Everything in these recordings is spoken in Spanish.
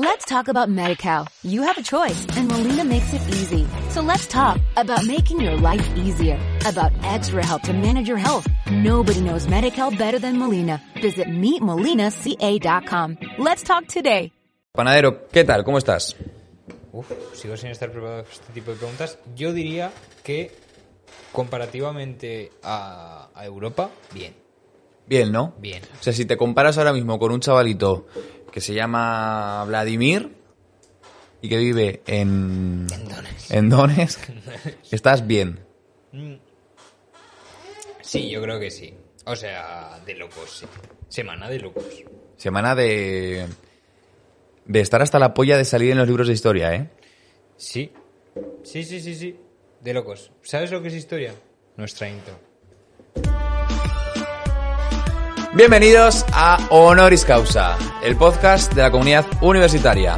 Let's talk about MediCal. You have a choice and Molina makes it easy. So let's talk about making your life easier, about extra help to manage your health. Nobody knows MediCal better than Molina. Visit meetmolinaca.com. Let's talk today. Panadero, ¿qué tal? ¿Cómo estás? Uf, sigo sin estar preparado para este tipo de preguntas. Yo diría que comparativamente a, a Europa, bien. Bien, ¿no? Bien. O sea, si te comparas ahora mismo con un chavalito que se llama Vladimir y que vive en... En Donetsk. En Donetsk, estás bien. Sí, yo creo que sí. O sea, de locos, sí. Semana de locos. Semana de... De estar hasta la polla de salir en los libros de historia, ¿eh? Sí. Sí, sí, sí, sí. De locos. ¿Sabes lo que es historia? Nuestra intro. Bienvenidos a Honoris Causa, el podcast de la comunidad universitaria.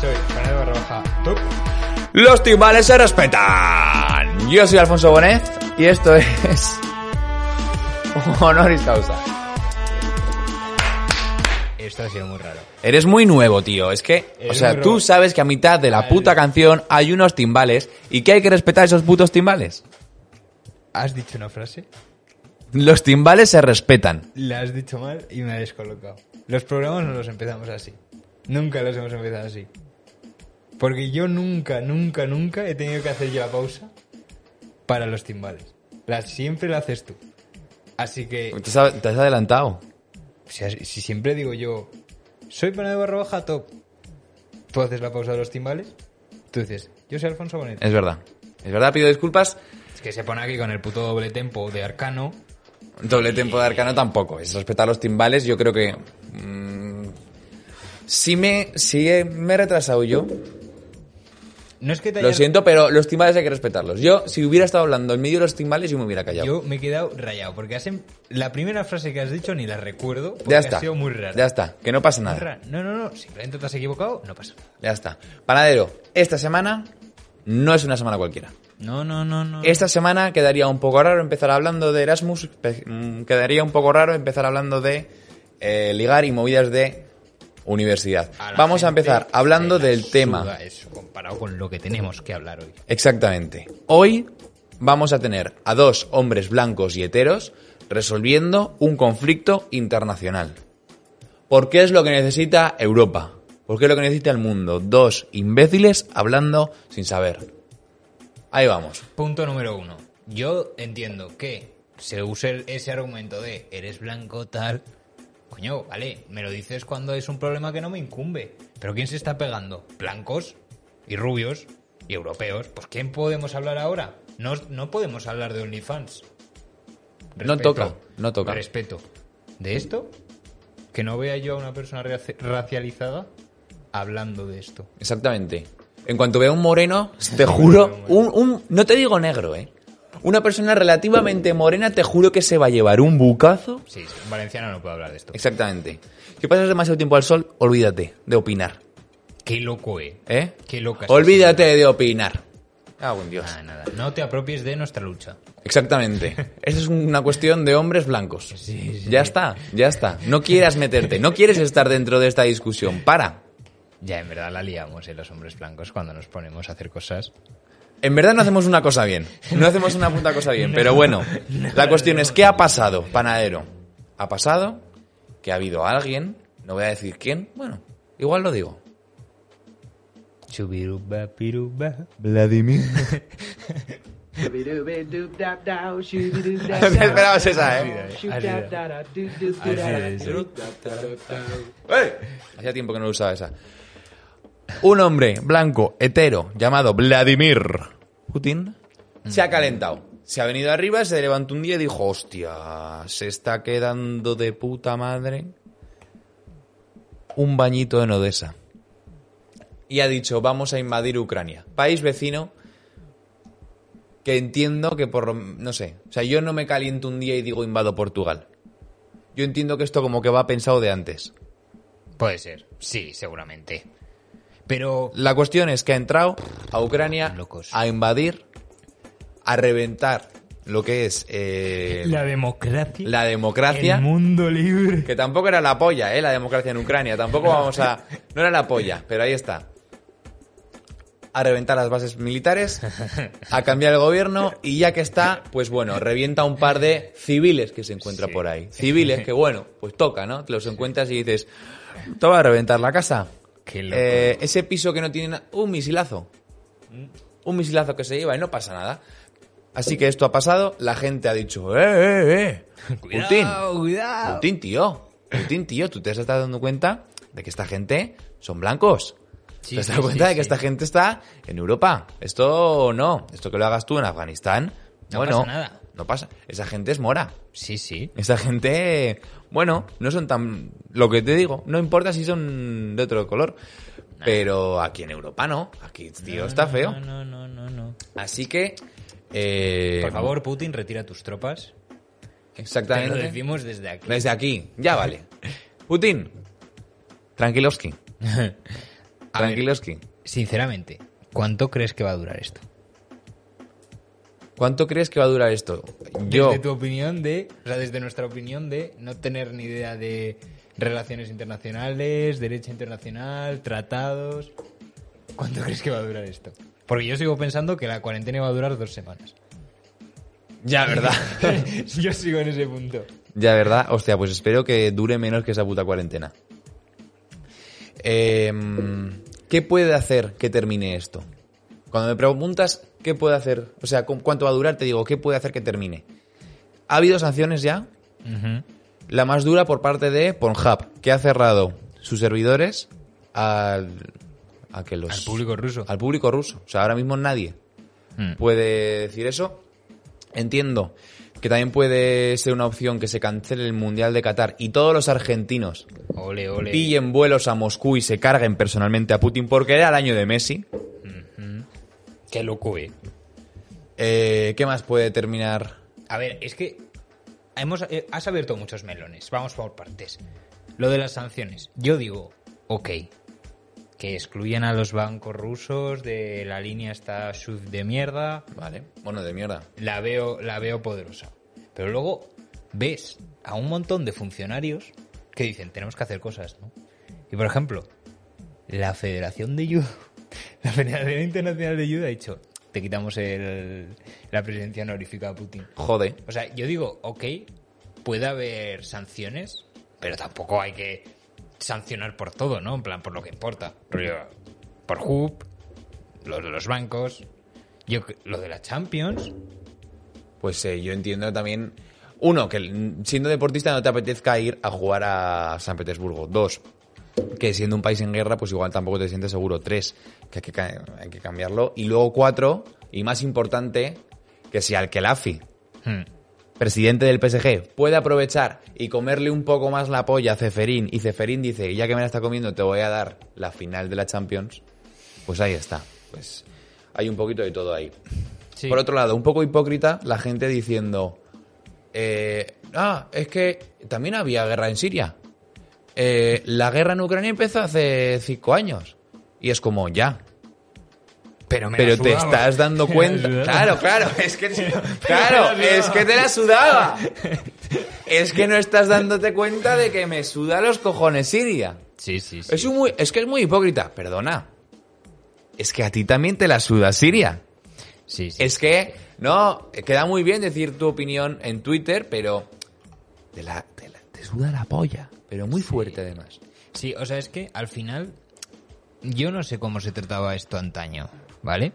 Soy barra baja top. Los timbales se respetan. Yo soy Alfonso Bonet y esto es Honoris Causa. Esto ha sido muy raro. Eres muy nuevo, tío. Es que, o sea, tú sabes que a mitad de la puta canción hay unos timbales y que hay que respetar esos putos timbales. ¿Has dicho una frase? Los timbales se respetan. La has dicho mal y me ha descolocado. Los programas no los empezamos así. Nunca los hemos empezado así. Porque yo nunca, nunca, nunca he tenido que hacer yo la pausa para los timbales. La, siempre la haces tú. Así que, Te has, te has adelantado. si siempre digo yo, soy pana de barra baja top, tú haces la pausa de los timbales, tú dices, yo soy Alfonso Bonet. Es verdad. Es verdad, pido disculpas. Es que se pone aquí con el puto doble tempo de arcano. Doble tempo de arcano tampoco. Es respetar los timbales. Yo creo que. mm, si me, si he- me he retrasado yo, No es que te lo siento, pero los timbales hay que respetarlos. Yo, si hubiera estado hablando en medio de los timbales, yo me hubiera callado. Yo me he quedado rayado, porque has em- la primera frase que has dicho ni la recuerdo, porque ya ha está. sido muy rara. Ya está. Que no pasa nada. No, no, no, simplemente te has equivocado, no pasa nada. Ya está. Panadero, esta semana no es una semana cualquiera. No, no, no, no. Esta semana quedaría un poco raro empezar hablando de Erasmus, mm, quedaría un poco raro empezar hablando de eh, ligar y movidas de universidad. A Vamos a empezar hablando la del tema. Eso, comparado con lo que tenemos que hablar hoy. Exactamente. Hoy vamos a tener a dos hombres blancos y heteros resolviendo un conflicto internacional. ¿Por qué es lo que necesita Europa? ¿Por qué es lo que necesita el mundo? Dos imbéciles hablando sin saber. Ahí vamos. Punto número uno. Yo entiendo que se use ese argumento de eres blanco, tal. Coño, vale, me lo dices cuando es un problema que no me incumbe. Pero ¿quién se está pegando? Blancos y rubios y europeos. Pues ¿quién podemos hablar ahora? No, no podemos hablar de OnlyFans. No toca, no toca. Respeto. ¿De esto? Que no vea yo a una persona raci- racializada hablando de esto. Exactamente. En cuanto vea un moreno, te juro, un, un- no te digo negro, ¿eh? Una persona relativamente morena, te juro que se va a llevar un bucazo. Sí, sí, en valenciano no puedo hablar de esto. Exactamente. Si pasas demasiado tiempo al sol, olvídate de opinar. Qué loco, eh. ¿Eh? Qué loca. Olvídate de opinar. Ah, buen Dios. Nada, nada. No te apropies de nuestra lucha. Exactamente. Esa es una cuestión de hombres blancos. Ya está, ya está. No quieras meterte, no quieres estar dentro de esta discusión. Para. Ya, en verdad la liamos, eh, los hombres blancos, cuando nos ponemos a hacer cosas. En verdad no hacemos una cosa bien. No hacemos una puta cosa bien. Pero bueno, la cuestión es, ¿qué ha pasado, panadero? Ha pasado que ha habido alguien, no voy a decir quién, bueno, igual lo digo. Chubiruba, piruba. Vladimir. Te esperabas esa, ¿eh? ¡Eh! Hacía tiempo que no lo usaba esa. Un hombre blanco, hetero, llamado Vladimir Putin, se ha calentado. Se ha venido arriba, se levantó un día y dijo, hostia, se está quedando de puta madre un bañito en Odessa. Y ha dicho, vamos a invadir Ucrania. País vecino que entiendo que por... lo- No sé, o sea, yo no me caliento un día y digo invado Portugal. Yo entiendo que esto como que va pensado de antes. Puede ser, sí, seguramente. Pero La cuestión es que ha entrado a Ucrania Locos. a invadir, a reventar lo que es eh, La democracia. la democracia. El mundo libre. Que tampoco era la polla, ¿eh? La democracia en Ucrania. Tampoco vamos a... No era la polla, pero ahí está. A reventar las bases militares, a cambiar el gobierno y ya que está, pues bueno, revienta un par de civiles que se encuentra Sí. por ahí. Civiles que bueno, pues toca, ¿no? Te los encuentras y dices, te va a reventar la casa. Qué loco. Eh, ese piso que no tiene un misilazo. Un misilazo que se lleva y no pasa nada. Así que esto ha pasado, la gente ha dicho, ¡eh, eh, eh! Putin, Cuidado, cuidado. Putin, tío. Putin, tío, tú te has estado dando cuenta de que esta gente son blancos. Sí, te has sí, dado sí, cuenta de que sí. esta gente está en Europa. Esto no. Esto que lo hagas tú en Afganistán. No bueno, pasa nada. No pasa. Esa gente es mora. Sí, sí. Esa gente, bueno, no son tan... Lo que te digo, no importa si son de otro color. Pero aquí en Europa no. Aquí, tío, está feo. No, no, no, no. Así que... eh, Por favor, Putin, retira tus tropas. Te lo Exactamente. decimos desde aquí. Desde aquí, ya vale. Putin, tranquiloski. Ver, Tranquiloski. sinceramente, ¿cuánto crees que va a durar esto? ¿Cuánto crees que va a durar esto? Yo, Desde tu opinión de, o sea, desde nuestra opinión de no tener ni idea de relaciones internacionales, derecho internacional, tratados. ¿Cuánto crees que va a durar esto? Porque yo sigo pensando que la cuarentena va a durar dos semanas. ya, ¿verdad? yo sigo en ese punto. ya, ¿verdad? Hostia, pues espero que dure menos que esa puta cuarentena. Em, ¿Qué puede hacer que termine esto? Cuando me preguntas qué puede hacer, o sea, cu- cuánto va a durar, te digo, ¿qué puede hacer que termine? ¿Ha habido sanciones ya? La más dura por parte de Pornhub, que ha cerrado sus servidores al, a que los, Al público ruso. al público ruso. O sea, ahora mismo nadie Mm. puede decir eso. Entiendo que también puede ser una opción que se cancele el Mundial de Qatar y todos los argentinos Ole, ole. pillen vuelos a Moscú y se carguen personalmente a Putin porque era el año de Messi. Qué loco, eh. Eh, ¿Qué más puede terminar? A ver, es que hemos, eh, has abierto muchos melones. Vamos por partes. Lo de las sanciones. Yo digo, ok, que excluyan a los bancos rusos de la línea esta SWIFT de mierda. Vale, bueno, de mierda. La veo, la veo poderosa. Pero luego ves a un montón de funcionarios que dicen, tenemos que hacer cosas, ¿no? Y por ejemplo, la Federación de Judo, la Federación Internacional de Judo ha dicho, te quitamos el- la presidencia honorífica a Putin. Jode. O sea, yo digo, ok, puede haber sanciones, pero tampoco hay que sancionar por todo, ¿no? En plan, por lo que importa. Por HUB, lo de los bancos, yo, lo de la Champions. Pues eh, yo entiendo también, uno, que siendo deportista no te apetezca ir a jugar a San Petersburgo. Dos, que siendo un país en guerra, pues igual tampoco te sientes seguro. Tres, que hay que, ca- hay que cambiarlo. Y luego cuatro, y más importante, que si Al-Khelafi, Hmm. presidente del PSG, puede aprovechar y comerle un poco más la polla a Ceferín, y Ceferín dice, ya que me la está comiendo, te voy a dar la final de la Champions, pues ahí está. Pues hay un poquito de todo ahí. Sí. Por otro lado, un poco hipócrita la gente diciendo, eh, ah, es que también había guerra en Siria. Eh, la guerra en Ucrania empezó hace cinco años. Y es como, ya. Pero, me Pero te estás dando cuenta. Claro, claro, es que, claro, es que te la sudaba. Es que no estás dándote cuenta de que me suda los cojones Siria. Sí, sí, sí. Es, un muy, es que es muy hipócrita, perdona. Es que a ti también te la suda Siria. Sí, sí. Es que, no, queda muy bien decir tu opinión en Twitter, pero te, la, te, la- te suda la polla. Pero muy fuerte además. Sí, o sea, es que al final yo no sé cómo se trataba esto antaño, ¿vale?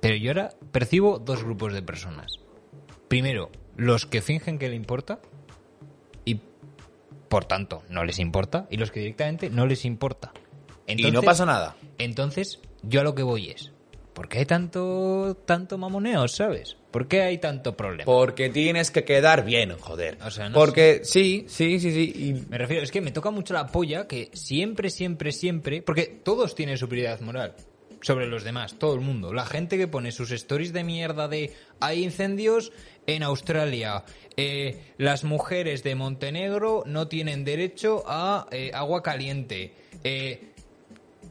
Pero yo ahora percibo dos grupos de personas. Primero, los que fingen que le importa y por tanto no les importa y los que directamente no les importa. y no Entonces- pasa nada. Entonces, yo a lo que voy es, ¿por qué hay tanto tanto mamoneo, sabes? ¿Por qué hay tanto problema? Porque tienes que quedar bien, joder. O sea, no Porque sí, sí, sí, sí. y- Me refiero, es que me toca mucho la polla que siempre, siempre, siempre. Porque todos tienen superioridad moral sobre los demás, todo el mundo. La gente que pone sus stories de mierda de hay incendios en Australia, eh, las mujeres de Montenegro no tienen derecho a eh, agua caliente. eh,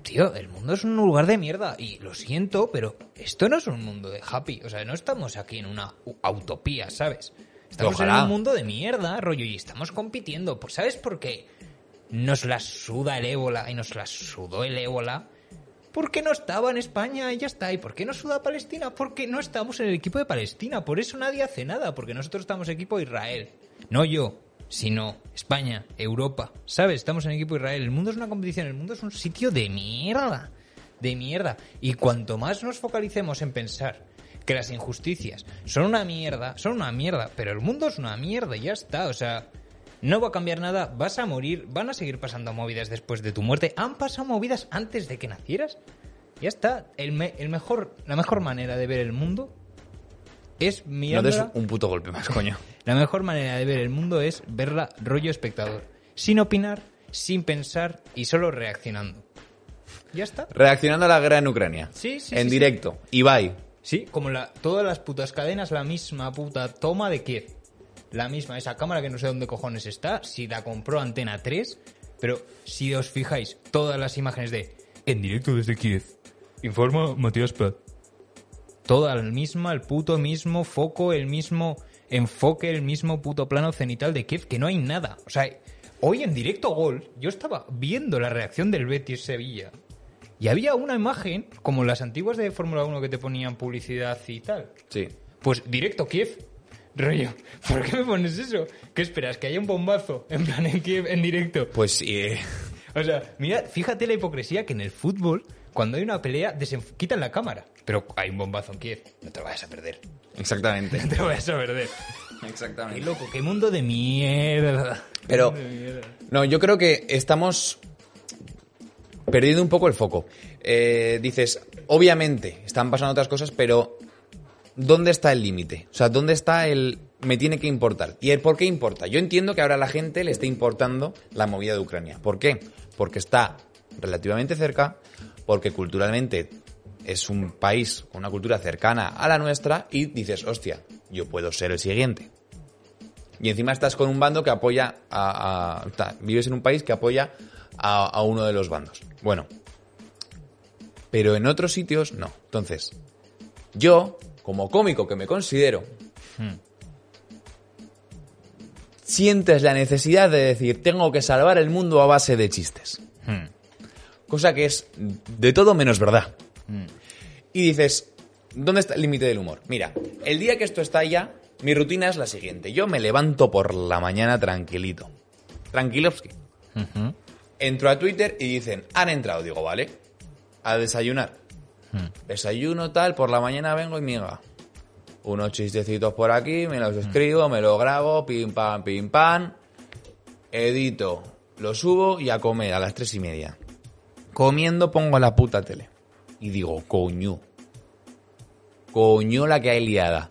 tío, el mundo es un lugar de mierda. Y lo siento, pero esto no es un mundo de happy. O sea, no estamos aquí en una utopía, ¿sabes? Estamos Ojalá. en un mundo de mierda, rollo, y estamos compitiendo. Pues, ¿sabes por qué nos la suda el ébola y nos la sudó el ébola? Porque no estaba en España y ya está. ¿Y por qué no suda Palestina? Porque no estamos en el equipo de Palestina. Por eso nadie hace nada. Porque nosotros estamos equipo de Israel. No yo, sino España, Europa. ¿Sabes? Estamos en equipo Israel. El mundo es una competición. El mundo es un sitio de mierda. De mierda. Y cuanto más nos focalicemos en pensar que las injusticias son una mierda, son una mierda. Pero el mundo es una mierda y ya está. O sea, no va a cambiar nada, vas a morir, van a seguir pasando movidas después de tu muerte. Han pasado movidas antes de que nacieras. Ya está. El, me- el mejor, la mejor manera de ver el mundo es No mirándola. des un puto golpe más, coño. La mejor manera de ver el mundo es verla rollo espectador. Sin opinar, sin pensar y solo reaccionando. Ya está. Reaccionando a la guerra en Ucrania. Sí, sí, En sí, directo. Ibai. Sí, como la, todas las putas cadenas, la misma puta toma de Kiev. La misma, esa cámara que no sé dónde cojones está, si la compró Antena 3, pero si os fijáis, todas las imágenes de en directo desde Kiev, informa Matías Prat. Toda la misma, el puto mismo foco, el mismo enfoque, el mismo puto plano cenital de Kiev, que no hay nada. O sea, hoy en directo gol, yo estaba viendo la reacción del Betis Sevilla. Y había una imagen, como las antiguas de Fórmula 1 que te ponían publicidad y tal. Sí. Pues directo Kiev. Rollo, ¿por qué me pones eso? ¿Qué esperas? ¿Que haya un bombazo? En plan, en Kiev, en directo. Pues sí. eh, O sea, mira, fíjate la hipocresía que en el fútbol, cuando hay una pelea, quitan la cámara. Pero hay un bombazo en Kiev. No te lo vayas a perder. Exactamente. No te lo vayas a perder. Qué Exactamente. loco, qué mundo de mierda. Pero, Mundo de mierda. no, yo creo que estamos perdiendo un poco el foco. Eh, dices, obviamente, están pasando otras cosas, pero ¿dónde está el límite? O sea, ¿dónde está el me tiene que importar? ¿Y el por qué importa? Yo entiendo que ahora a la gente le esté importando la movida de Ucrania. ¿Por qué? Porque está relativamente cerca, porque culturalmente es un país con una cultura cercana a la nuestra y dices, hostia, yo puedo ser el siguiente. Y encima estás con un bando que apoya a... a- ta- vives en un país que apoya a, a uno de los bandos. Bueno. Pero en otros sitios no. Entonces, yo, como cómico que me considero, sientes la necesidad de decir, tengo que salvar el mundo a base de chistes. Hmm. Cosa que es de todo menos verdad. Y dices, ¿dónde está el límite del humor? Mira, el día que esto estalla, mi rutina es la siguiente. Yo me levanto por la mañana tranquilito. Tranquilovsky. Entro a Twitter y dicen, han entrado. Digo, vale. A desayunar. Desayuno tal, por la mañana vengo y miga. Unos chistecitos por aquí, me los escribo, me lo grabo, pim pam, pim pam. Edito, lo subo y a comer a las tres y media. Comiendo pongo la puta tele. Y digo, coño. Coño la que hay liada.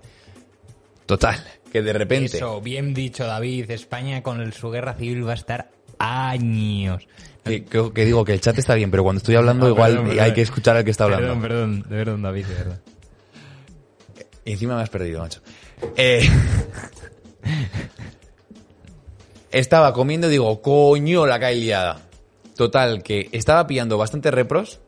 Total, que de repente... Eso, bien dicho, David. España con su guerra civil va a estar años. Que, que- que digo que el chat está bien, pero cuando estoy hablando igual perdón, hay que escuchar al que está hablando. Perdón, perdón, de verdad, David, de verdad. Y encima me has perdido, macho. Eh, estaba comiendo y digo, coño, la cae liada. Total, que estaba pillando bastante repros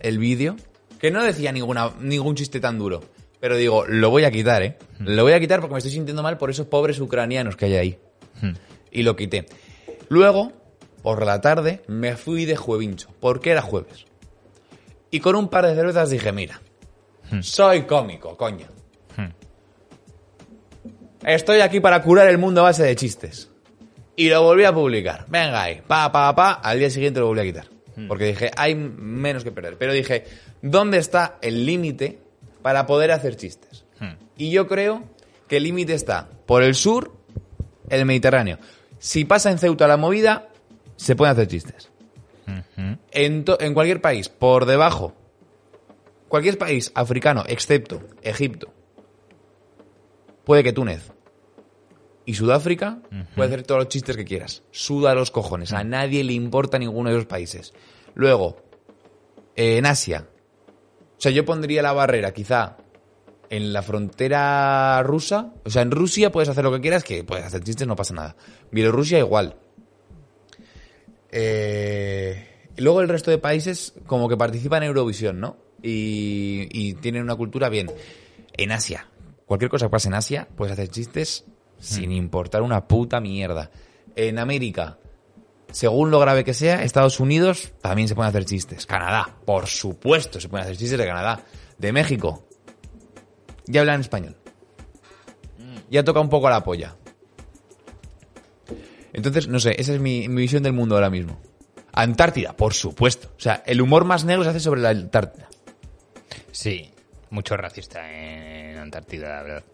el vídeo, que no decía ninguna, ningún chiste tan duro. Pero digo, lo voy a quitar, ¿eh? Lo voy a quitar porque me estoy sintiendo mal por esos pobres ucranianos que hay ahí. Y lo quité. Luego, por la tarde, me fui de juevincho, porque era jueves. Y con un par de cervezas dije, mira, soy cómico, coño. Estoy aquí para curar el mundo a base de chistes. Y lo volví a publicar. Venga ahí, pa, pa, pa. Al día siguiente lo volví a quitar. Porque dije, hay menos que perder. Pero dije, ¿dónde está el límite para poder hacer chistes? Y yo creo que el límite está por el sur, el Mediterráneo. Si pasa en Ceuta la movida, se pueden hacer chistes. En, cualquier país, por debajo, cualquier país africano, excepto Egipto, puede que Túnez y Sudáfrica puede hacer todos los chistes que quieras. Suda los cojones. A nadie le importa ninguno de esos países. Luego, eh, en Asia. O sea, yo pondría la barrera quizá en la frontera rusa. O sea, en Rusia puedes hacer lo que quieras, que puedes hacer chistes, no pasa nada. Bielorrusia igual. Eh, luego el resto de países como que participan en Eurovisión, ¿no? Y, y tienen una cultura bien. En Asia, cualquier cosa que pase en Asia, puedes hacer chistes sin importar una puta mierda. En América, según lo grave que sea, Estados Unidos también se pueden hacer chistes. Canadá, por supuesto, se pueden hacer chistes de Canadá. De México, ya hablan español. Ya toca un poco la polla. Entonces, no sé, esa es mi, mi visión del mundo ahora mismo. Antártida, por supuesto. O sea, el humor más negro se hace sobre la Antártida. Sí, mucho racista en Antártida, la verdad.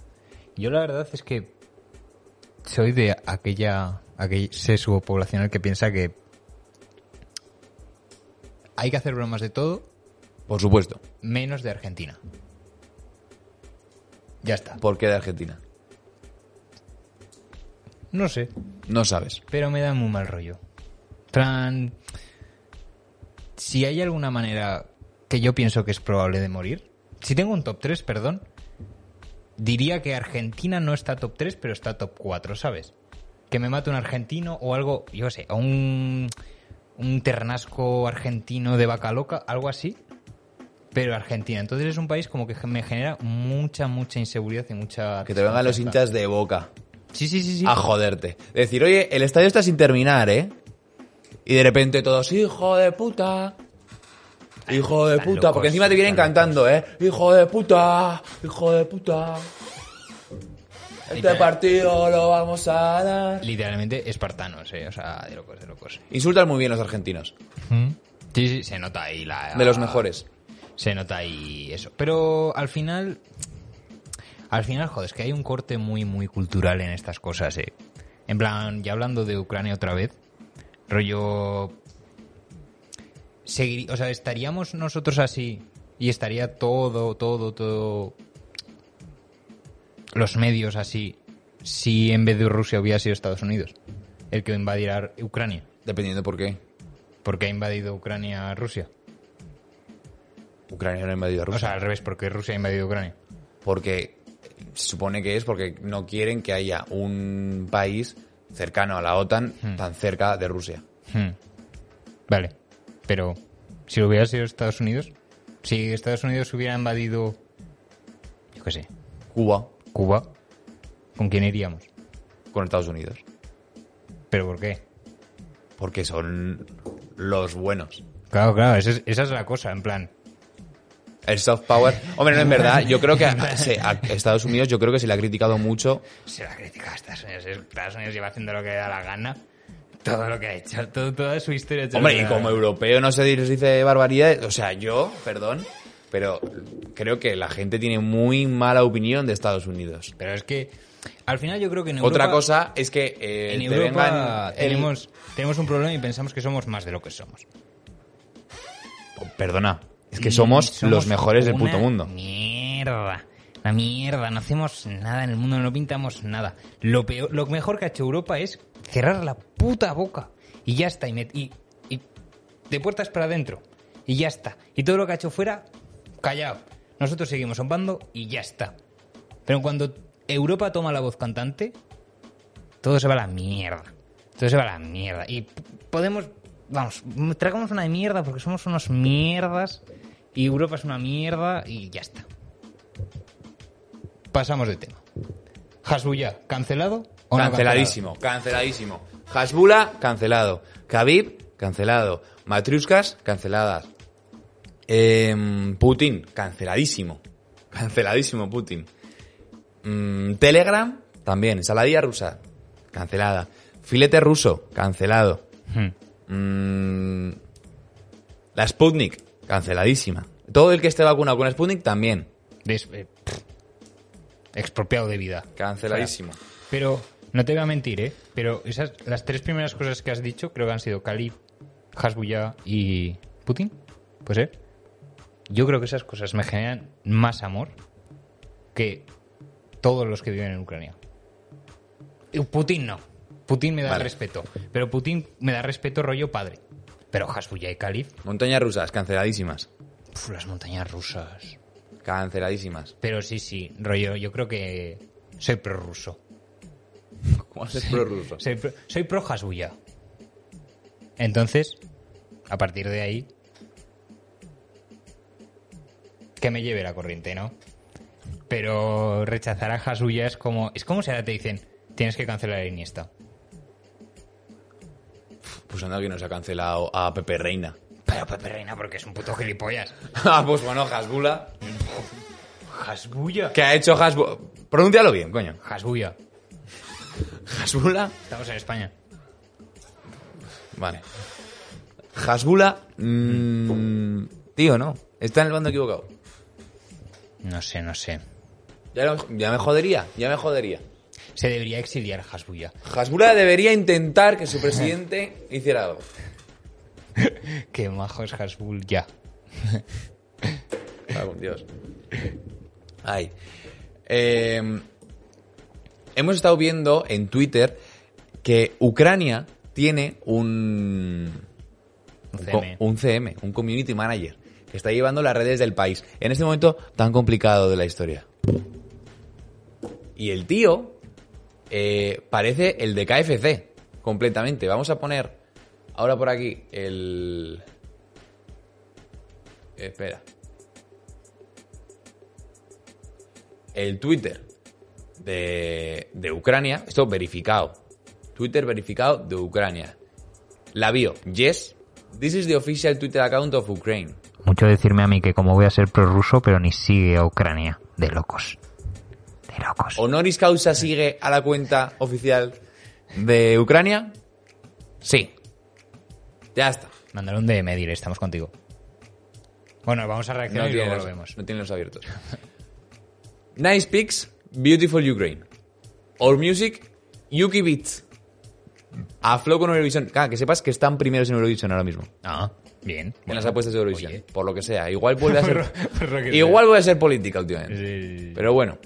Yo la verdad es que soy de aquella aquel sesgo poblacional que piensa que hay que hacer bromas de todo Por supuesto. menos de Argentina. Ya está. ¿Por qué de Argentina? No sé, No sabes. pero me da muy mal rollo. Plan, si hay alguna manera que yo pienso que es probable de morir, si tengo un top 3, perdón, diría que Argentina no está top 3, pero está top 4, ¿sabes? Que me mate un argentino o algo, yo sé, o un, un ternasco argentino de vaca loca, algo así, pero Argentina. Entonces es un país como que me genera mucha, mucha inseguridad y mucha... Que te vengan los hinchas de boca Sí, sí, sí, sí. a joderte. Decir, oye, el estadio está sin terminar, ¿eh? Y de repente todos, hijo de puta. Hijo de puta. locos, Porque encima te vienen cantando, ¿eh? Hijo de puta. Hijo de puta. Este partido lo vamos a dar. Literalmente espartanos, eh, o sea, de locos, de locos. Insultan muy bien los argentinos. Sí, sí, se nota ahí la... De los mejores. Se nota ahí eso. Pero al final... Al final, joder, es que hay un corte muy, muy cultural en estas cosas, eh. En plan, ya hablando de Ucrania otra vez, rollo... Seguir, o sea, estaríamos nosotros así y estaría todo, todo, todo... Los medios así si en vez de Rusia hubiera sido Estados Unidos el que invadiera Ucrania. Dependiendo por qué. ¿Por qué ha invadido Ucrania a Rusia? Ucrania no ha invadido a O Rusia. sea, al revés, porque Rusia ha invadido Ucrania. porque se supone que es porque no quieren que haya un país cercano a la OTAN tan cerca de Rusia. Hmm. Vale, pero si lo hubiera sido Estados Unidos, si Estados Unidos hubiera invadido, yo qué sé, Cuba Cuba, ¿con quién iríamos? con Estados Unidos. ¿Pero por qué? Porque son los buenos. Claro, claro, esa es, esa es la cosa, en plan. El soft power. Hombre, no es verdad. Yo creo que a, se- a Estados Unidos, yo creo que se le ha criticado mucho. Se la critica a Estados Unidos. Estados Unidos lleva haciendo lo que le da la gana. Todo lo que ha hecho, todo- toda su historia. ha Hombre, y le como europeo no se dice barbaridades. O sea, yo, perdón, pero creo que la gente tiene muy mala opinión de Estados Unidos. Pero es que, al final yo creo que en Otra Europa- cosa es que eh, En te Europa vengan el- tenemos, un problema y pensamos que somos más de lo que somos. Perdona, es que somos, los mejores del puto mundo. Mierda. La mierda, no hacemos nada en el mundo, no pintamos nada. Lo peor, lo mejor que ha hecho Europa es cerrar la puta boca. Y ya está, y, y de puertas para adentro. Y ya está. Y todo lo que ha hecho fuera, callado. Nosotros seguimos bombando y ya está. Pero cuando Europa toma la voz cantante, todo se va a la mierda. Todo se va a la mierda. Y podemos, vamos, tragamos una mierda porque somos unos mierdas y Europa es una mierda y ya está. Pasamos de tema. Hasbulla, ¿cancelado o no Canceladísimo, canceladísimo. Hasbula, cancelado. Khabib, cancelado. Matriuskas, canceladas. Em, Putin, canceladísimo. Canceladísimo Putin. Mm, Telegram, también. Saladilla rusa, cancelada. Filete ruso, cancelado. cancelado? Mm, la Sputnik, canceladísima. Todo el que esté vacunado con la Sputnik, también. Des- eh, pff, expropiado de vida. Canceladísimo. Pero no te voy a mentir, ¿eh? Pero esas, las tres primeras cosas que has dicho creo que han sido Khalid, Hasbulla y Putin. Pues ser. Yo creo que esas cosas me generan más amor que todos los que viven en Ucrania. Y Putin no. Putin me da Vale. respeto. Pero Putin me da respeto rollo padre. Pero Hasbulla y Khalid, Montañas rusas, canceladísimas. pf, las montañas rusas. Canceladísimas. Pero sí, sí, rollo, yo creo que soy prorruso. ¿Cómo haces prorruso? Soy pro, soy pro Hasbulla. Entonces, a partir de ahí, que me lleve la corriente, ¿no? Pero rechazar a Hasuya es como, es como si ahora te dicen, tienes que cancelar a Iniesta. Pues anda que nos ha cancelado a Pepe Reina. Pero Pepe Reina, porque es un puto gilipollas. ah, pues bueno, Hasbula. Hasbuya. ¿Qué ha hecho Hasbula? Pronúncialo bien, coño. Hasbuya. Hasbula. Estamos en España. Vale. Hasbula. mm, tío, no. Está en el bando equivocado. No sé, no sé. Ya, lo- ya me jodería, ya me jodería. Se debería exiliar Hasbuya. Hasbula debería intentar que su presidente hiciera algo. Qué majo es Hasbuya. Cago en Dios. Ay. Eh, hemos estado viendo en Twitter que Ucrania tiene un, Un CM. un CM, un community manager, está llevando las redes del país en este momento tan complicado de la historia. Y el tío eh, parece el de KFC, completamente. Vamos a poner ahora por aquí el... Espera. El Twitter de, de Ucrania, esto verificado. Twitter verificado de Ucrania. La bio, yes, this is the official Twitter account of Ukraine. Mucho decirme a mí que como voy a ser prorruso, pero ni sigue a Ucrania. De locos. De locos. ¿Honoris causa sigue a la cuenta oficial de Ucrania? Sí. Ya está. Mándale un DM, dile, estamos contigo. Bueno, vamos a No reaccionar y tiene, luego los, lo vemos. no tiene los abiertos. nice pics, beautiful Ukraine. Our music, Yuki Beats. A flow con Eurovisión. Claro, que sepas que están primeros en Eurovisión ahora mismo. Ah, bien. En las apuestas de Eurovisión. oye. Por lo que sea. Igual vuelve a ser. Igual vuelve a ser política últimamente. Sí. Pero bueno.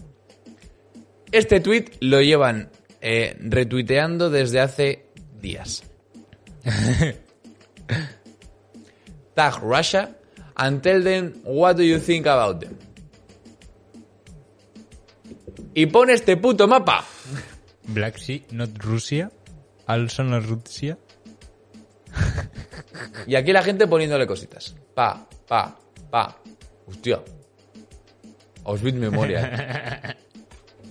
Este tweet lo llevan eh, retuiteando desde hace días. Tag Russia and tell them what do you think about them. Y pone este puto mapa. Black Sea, not Rusia. Also not Rusia. Y aquí la gente poniéndole cositas. Pa, pa, pa. Hostia. Auschwitz memoria.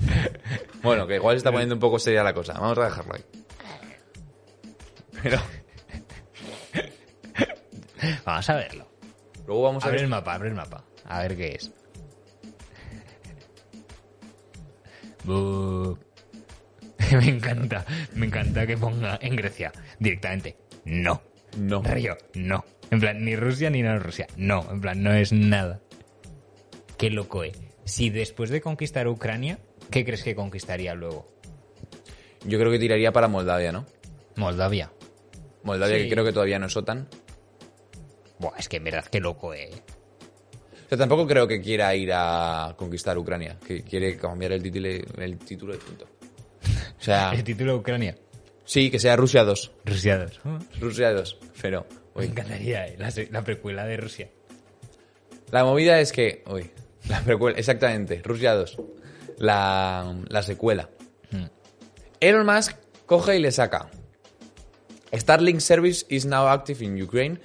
bueno, que igual se está poniendo un poco seria la cosa. Vamos a dejarlo ahí. Pero Vamos a verlo. luego vamos a Abre ver. el mapa, abre el mapa. A ver qué es. Me encanta, me encanta que ponga en Grecia directamente. No. No. Río, no. En plan, ni Rusia ni no Rusia. No, en plan, no es nada. Qué loco, eh. Si después de conquistar Ucrania, ¿qué crees que conquistaría luego? Yo creo que tiraría para Moldavia, ¿no? Moldavia. Moldavia, Sí. que creo que todavía no es OTAN. Buah, es que en verdad, qué loco, eh. O sea, tampoco creo que quiera ir a conquistar Ucrania. Que quiere cambiar el título, el título y punto. O sea, El título de Ucrania. Sí, que sea Rusia 2. Rusia 2. Rusia 2. Pero, Me uy, encantaría, eh, la, la precuela de Rusia. La movida es que. Uy, la precuela, exactamente, Rusia 2. La, la secuela. Hmm. Elon Musk coge y le saca. Starlink service is now active in Ukraine.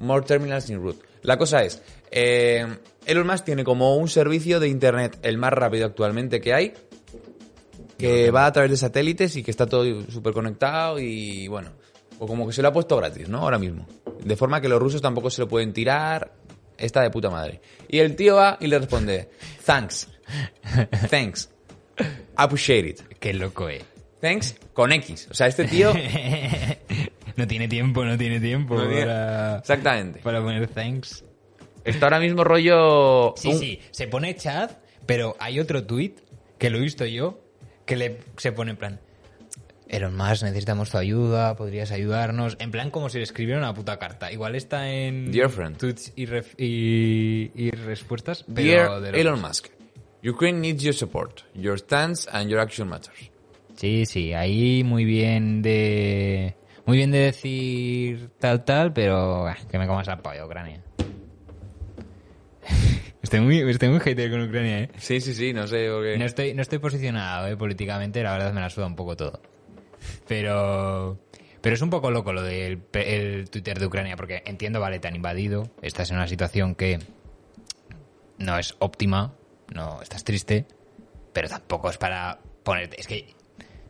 More terminals in route. La cosa es. eh, Elon Musk tiene como un servicio de internet el más rápido actualmente que hay. Que va a través de satélites y que está todo súper conectado y bueno. O como que se lo ha puesto gratis, ¿no? Ahora mismo. De forma que los rusos tampoco se lo pueden tirar. Está de puta madre. Y el tío va y le responde, thanks. Thanks. Appreciate it. Qué loco, eh. Thanks con X. O sea, este tío... No tiene tiempo, no tiene tiempo No tiene- para, Exactamente. para poner thanks. Está ahora mismo rollo... Sí, un- sí, se pone chat, pero hay otro tweet que lo he visto yo que le, se pone en plan. Elon Musk, necesitamos tu ayuda, podrías ayudarnos. En plan, como si le escribiera una puta carta. Igual está en. Dear friend. Tweets y, ref- y, y respuestas. Pero Dear. Elon Musk, Ukraine needs your support. Your stance and your action matters. Sí, sí, ahí muy bien de. Muy bien de decir tal, tal, pero ah, que me comas la polla, Ucrania. estoy muy, estoy muy hater con Ucrania, ¿eh? Sí, sí, sí, no sé. No estoy, no estoy posicionado ¿eh? políticamente, la verdad me la suda un poco todo. Pero, Pero es un poco loco lo del el Twitter de Ucrania, porque entiendo, vale, te han invadido, estás en una situación que no es óptima, no estás triste, pero tampoco es para ponerte. Es que,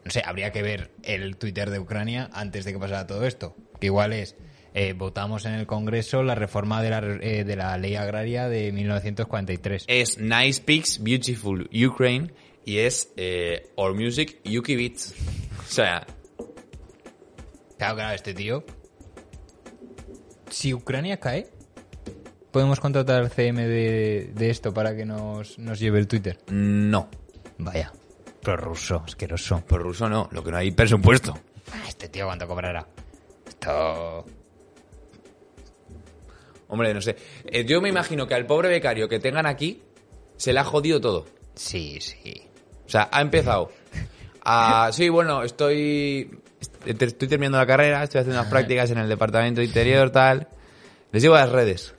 no sé, habría que ver el Twitter de Ucrania antes de que pasara todo esto. Que igual es, eh, votamos en el Congreso la reforma de la, eh, de la ley agraria de 1943. Es Nice Pics, Beautiful Ukraine y es eh, Our Music, Yuki Beats. O sea, Claro, claro, este tío. Si Ucrania cae, podemos contratar al CM de, de esto para que nos, nos lleve el Twitter. no. Vaya, prorruso, asqueroso. Por ruso no, lo que no hay presupuesto. Ah, Este tío, ¿cuánto cobrará? Esto. Hombre, no sé. Eh, yo me imagino que al pobre becario que tengan aquí se le ha jodido todo. Sí, sí. O sea, ha empezado a... Sí, bueno, estoy... Estoy terminando la carrera, estoy haciendo unas prácticas en el departamento de interior, tal. Les llevo a las redes.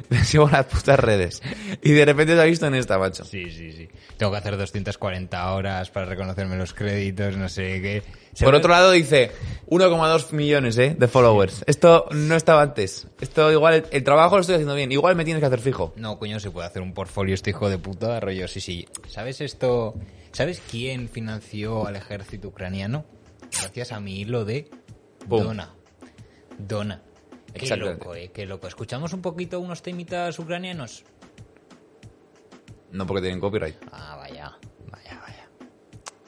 Les llevo las putas redes. Y de repente se ha visto en esta, macho. Sí, sí, sí. Tengo que hacer 240 horas para reconocerme los créditos, no sé qué. Por otro lado dice 1,2 millones ¿eh? de followers. Esto no estaba antes. Esto igual, el, el trabajo lo estoy haciendo bien. Igual me tienes que hacer fijo. No, coño, se puede hacer un portfolio este hijo de puta, rollo, sí, sí. ¿Sabes esto? ¿Sabes quién financió al ejército ucraniano? Gracias a mi hilo de. Dona. Dona. Qué loco, eh, qué loco. ¿Escuchamos un poquito unos temitas ucranianos? No porque tienen copyright. Ah, vaya, vaya, vaya.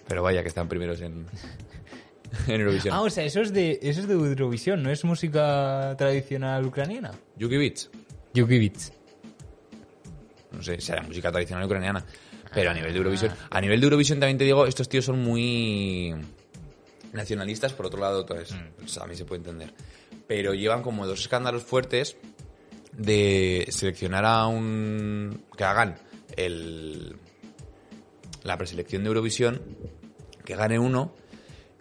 Pero vaya que están primeros en, en Eurovisión. Ah, o sea, eso es de, eso es de Eurovisión, ¿no es música tradicional ucraniana? Yuki Beats. No sé, será música tradicional ucraniana. Pero a nivel de Eurovisión. A nivel de Eurovisión también te digo, estos tíos son muy nacionalistas, por otro lado, entonces, pues, a mí se puede entender. Pero llevan como dos escándalos fuertes de seleccionar a un. que hagan el. la preselección de Eurovisión, que gane uno,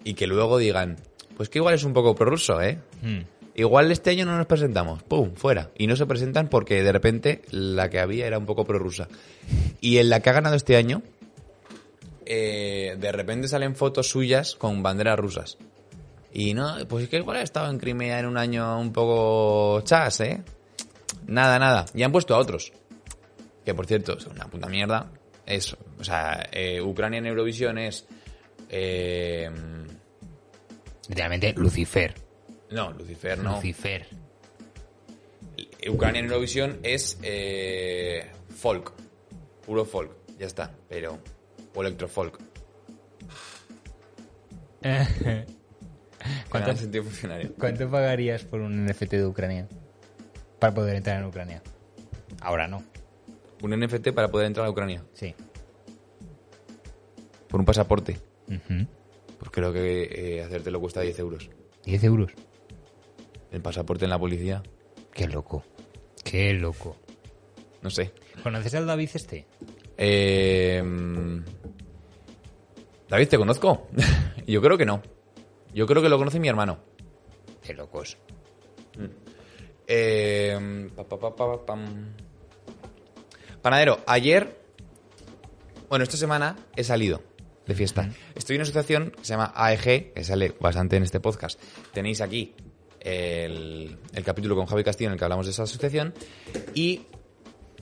y que luego digan, pues que igual es un poco prorruso, ¿eh? Mm. Igual este año no nos presentamos, ¡pum! fuera. Y no se presentan porque de repente la que había era un poco prorrusa. Y en la que ha ganado este año, eh, de repente salen fotos suyas con banderas rusas. Y no, pues es que igual ha estado en Crimea en un año un poco chas, ¿eh? Nada, nada. Y han puesto a otros. Que por cierto, es una puta mierda. Es, o sea, eh, Ucrania en Eurovisión es. eh, Literalmente, Lucifer. no, Lucifer no. Lucifer. Ucrania en Eurovisión es eh, folk, puro folk, ya está, pero o electrofolk. ¿Cuánto, ¿Cuánto sentido funcionario? ¿Cuánto pagarías por un NFT de Ucrania? Para poder entrar en Ucrania. Ahora no. Un NFT para poder entrar a Ucrania, Sí. por un pasaporte. Ujú. Pues creo que eh, hacértelo cuesta 10 euros. 10 euros. El pasaporte en la policía, Qué loco. Qué loco. no sé. ¿Conoces al David este? Eh, David, ¿te conozco? Yo creo que no. Yo creo que lo conoce mi hermano. Qué locos. Eh, pa, pa, pa, pa, pam. Panadero, ayer, bueno, esta semana he salido de fiesta. Estoy en una asociación que se llama AEG, que sale bastante en este podcast. Tenéis aquí el, el capítulo con Javi Castillo en el que hablamos de esa asociación. Y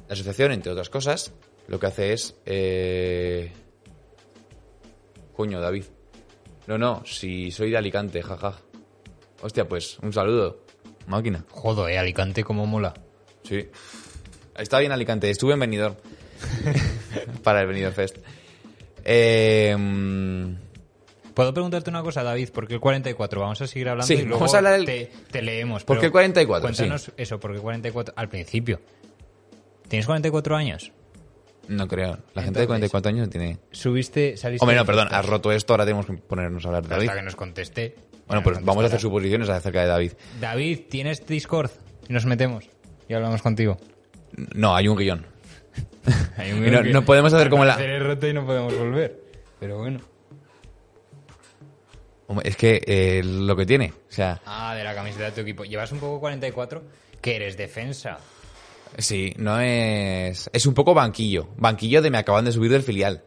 la asociación, entre otras cosas, lo que hace es... Eh... Coño, David. No, no, si soy de Alicante, jaja. Hostia, pues un saludo. Máquina. Jodo, eh, Alicante, cómo mola. Sí. Estaba bien Alicante, estuve en Benidorm. Para el Benidorm Fest. Eh, ¿Puedo preguntarte una cosa, David? ¿Por qué el 44? Vamos a seguir hablando Sí, y luego vamos a hablar del- te, te leemos. ¿Por qué el 44? Cuéntanos eso, ¿por qué 44? Al principio. ¿Tienes 44 años? No creo. La gente de Entonces- 44 años no tiene... ¿Subiste, saliste Hombre, no, perdón, has roto esto, ahora tenemos que ponernos a hablar de David. Hasta que nos conteste. Bueno, pues vamos a hacer suposiciones acerca de David. David, ¿tienes Discord? Y nos metemos. Y hablamos contigo. No, hay un guion. Hay un Y no- que- no podemos hacer como la- es roto y no podemos volver. Pero bueno. Es que eh, lo que tiene, o sea, Ah, de la camiseta de tu equipo. ¿Llevas un poco 44? Que eres defensa. Sí, no es... Es un poco banquillo. Banquillo de me acaban de subir del filial.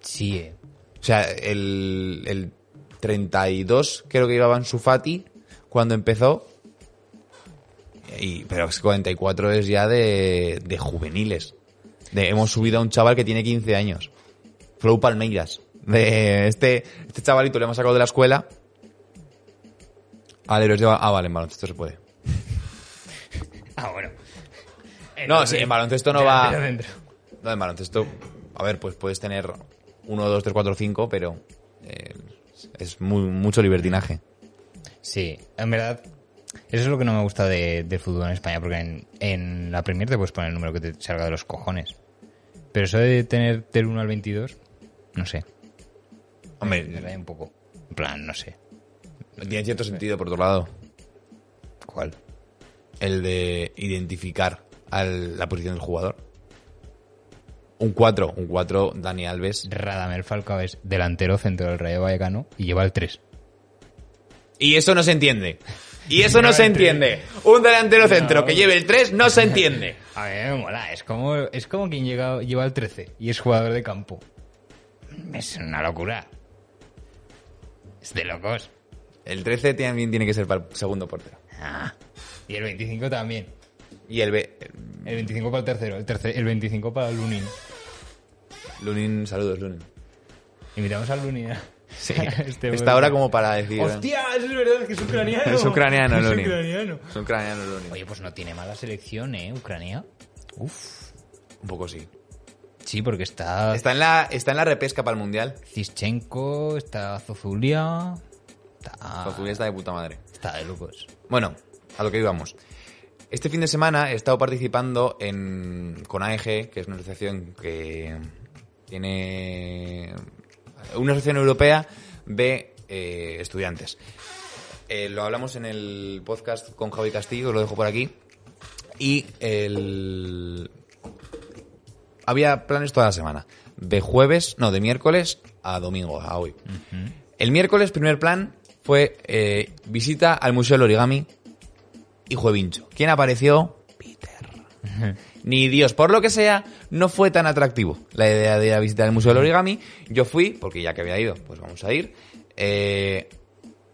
Sí, eh. O sea, el, el 32 creo que llevaban su Fati cuando empezó. Y, pero es que 44 es ya de, de juveniles. De, hemos subido a un chaval que tiene 15 años. Flow Palmeiras. De este, este chavalito le hemos sacado de la escuela. Al héroes de... Ah, vale, en baloncesto se puede. Ah. No, sí, en baloncesto no va... No, en baloncesto, a ver, pues puedes tener 1, 2, 3, 4, 5, pero eh, es muy, mucho libertinaje. Sí, en verdad, eso es lo que no me gusta de- del fútbol en España, porque en, en la Premier te puedes poner el número que te salga de los cojones. Pero eso de tener del 1 al 22, no sé, me Hombre, raya un poco. En plan, no sé. tiene cierto sentido, por otro lado, ¿Cuál? El de identificar a la posición del jugador. Un 4, un 4, Dani Alves. Radamel Falcao es delantero centro del Rayo Vallecano y lleva el 3. Y eso no se entiende. Y eso no se entiende. Un delantero centro que lleve el 3 no se entiende. A mí me mola, es como, es como quien llega, lleva el 13 y es jugador de campo. Es una locura. Es de locos. El 13 también tiene que ser para el segundo portero. Ah, y el 25 también. Y el B. El 25 para el tercero, el, el 25 para Lunin. Lunin, saludos, Lunin. Invitamos al Lunin. ¿eh? Sí, Este está ahora como para decir. ¡Hostia! Eso es verdad, que es ucraniano. Es ucraniano, Es Lunin. ucraniano. Es ucraniano, Lunin. Oye, pues no tiene mala selección, ¿eh? Ucrania. Uf. Un poco sí. Sí, porque está, Está en la, está en la repesca para el mundial. Zischenko, está Zozulia. Está, está de puta madre. está de locos. Bueno, a lo que íbamos. Este fin de semana he estado participando en, con AEG, que es una asociación que tiene una asociación europea de eh, estudiantes. Eh, lo hablamos en el podcast con Javi Castillo, os lo dejo por aquí. Y el... había planes toda la semana. De jueves, no, de miércoles a domingo, a hoy. El miércoles, primer plan, fue eh, visita al Museo del Origami y Juevincho. ¿Quién apareció? Peter. Ni Dios, por lo que sea, no fue tan atractivo la idea de ir a visitar el Museo del Origami. Yo fui, porque ya que había ido, pues vamos a ir. Eh,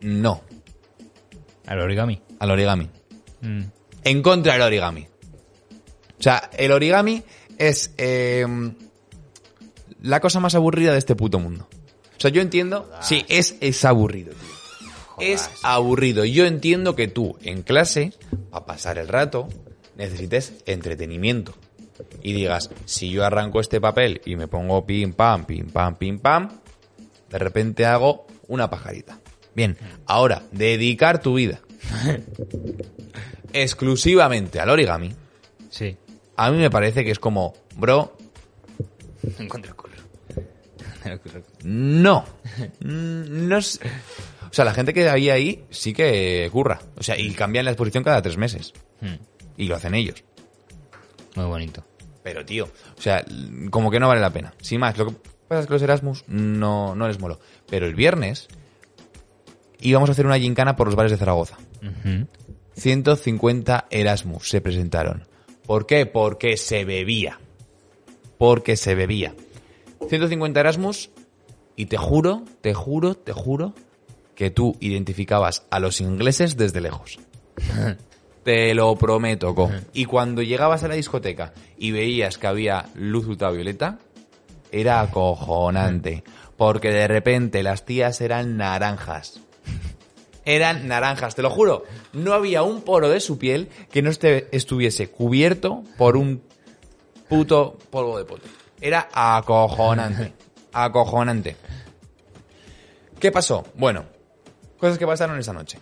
no, Al origami. al origami. Mm. En contra del origami. O sea, el origami es eh, la cosa más aburrida de este puto mundo. O sea, yo entiendo... Sí, es, es aburrido, tío. Es aburrido. Yo entiendo que tú, en clase, a pasar el rato, necesites entretenimiento. Y digas, si yo arranco este papel y me pongo pim pam, pim pam, pim pam, de repente hago una pajarita. Bien, ahora, dedicar tu vida exclusivamente al origami, Sí. a mí me parece que es como, bro, el culo. El culo. no. Mm, No sé. O sea, la gente que había ahí sí que curra. O sea, y cambian la exposición cada tres meses. Hmm. Y lo hacen ellos. Muy bonito. Pero, tío, o sea, como que no vale la pena. Sin más, lo que pasa es que los Erasmus no, no les moló. Pero el viernes íbamos a hacer una gincana por los bares de Zaragoza. Ujú. 150 Erasmus se presentaron. ¿Por qué? Porque se bebía. Porque se bebía. 150 Erasmus y te juro, te juro, te juro que tú identificabas a los ingleses desde lejos. Te lo prometo, co. Y cuando llegabas a la discoteca y veías que había luz ultravioleta, era acojonante. Porque de repente las tías eran naranjas eran naranjas, te lo juro. No había un poro de su piel que no este- estuviese cubierto por un puto polvo de poto. Era acojonante. Acojonante. ¿Qué pasó? Bueno, cosas que pasaron esa noche.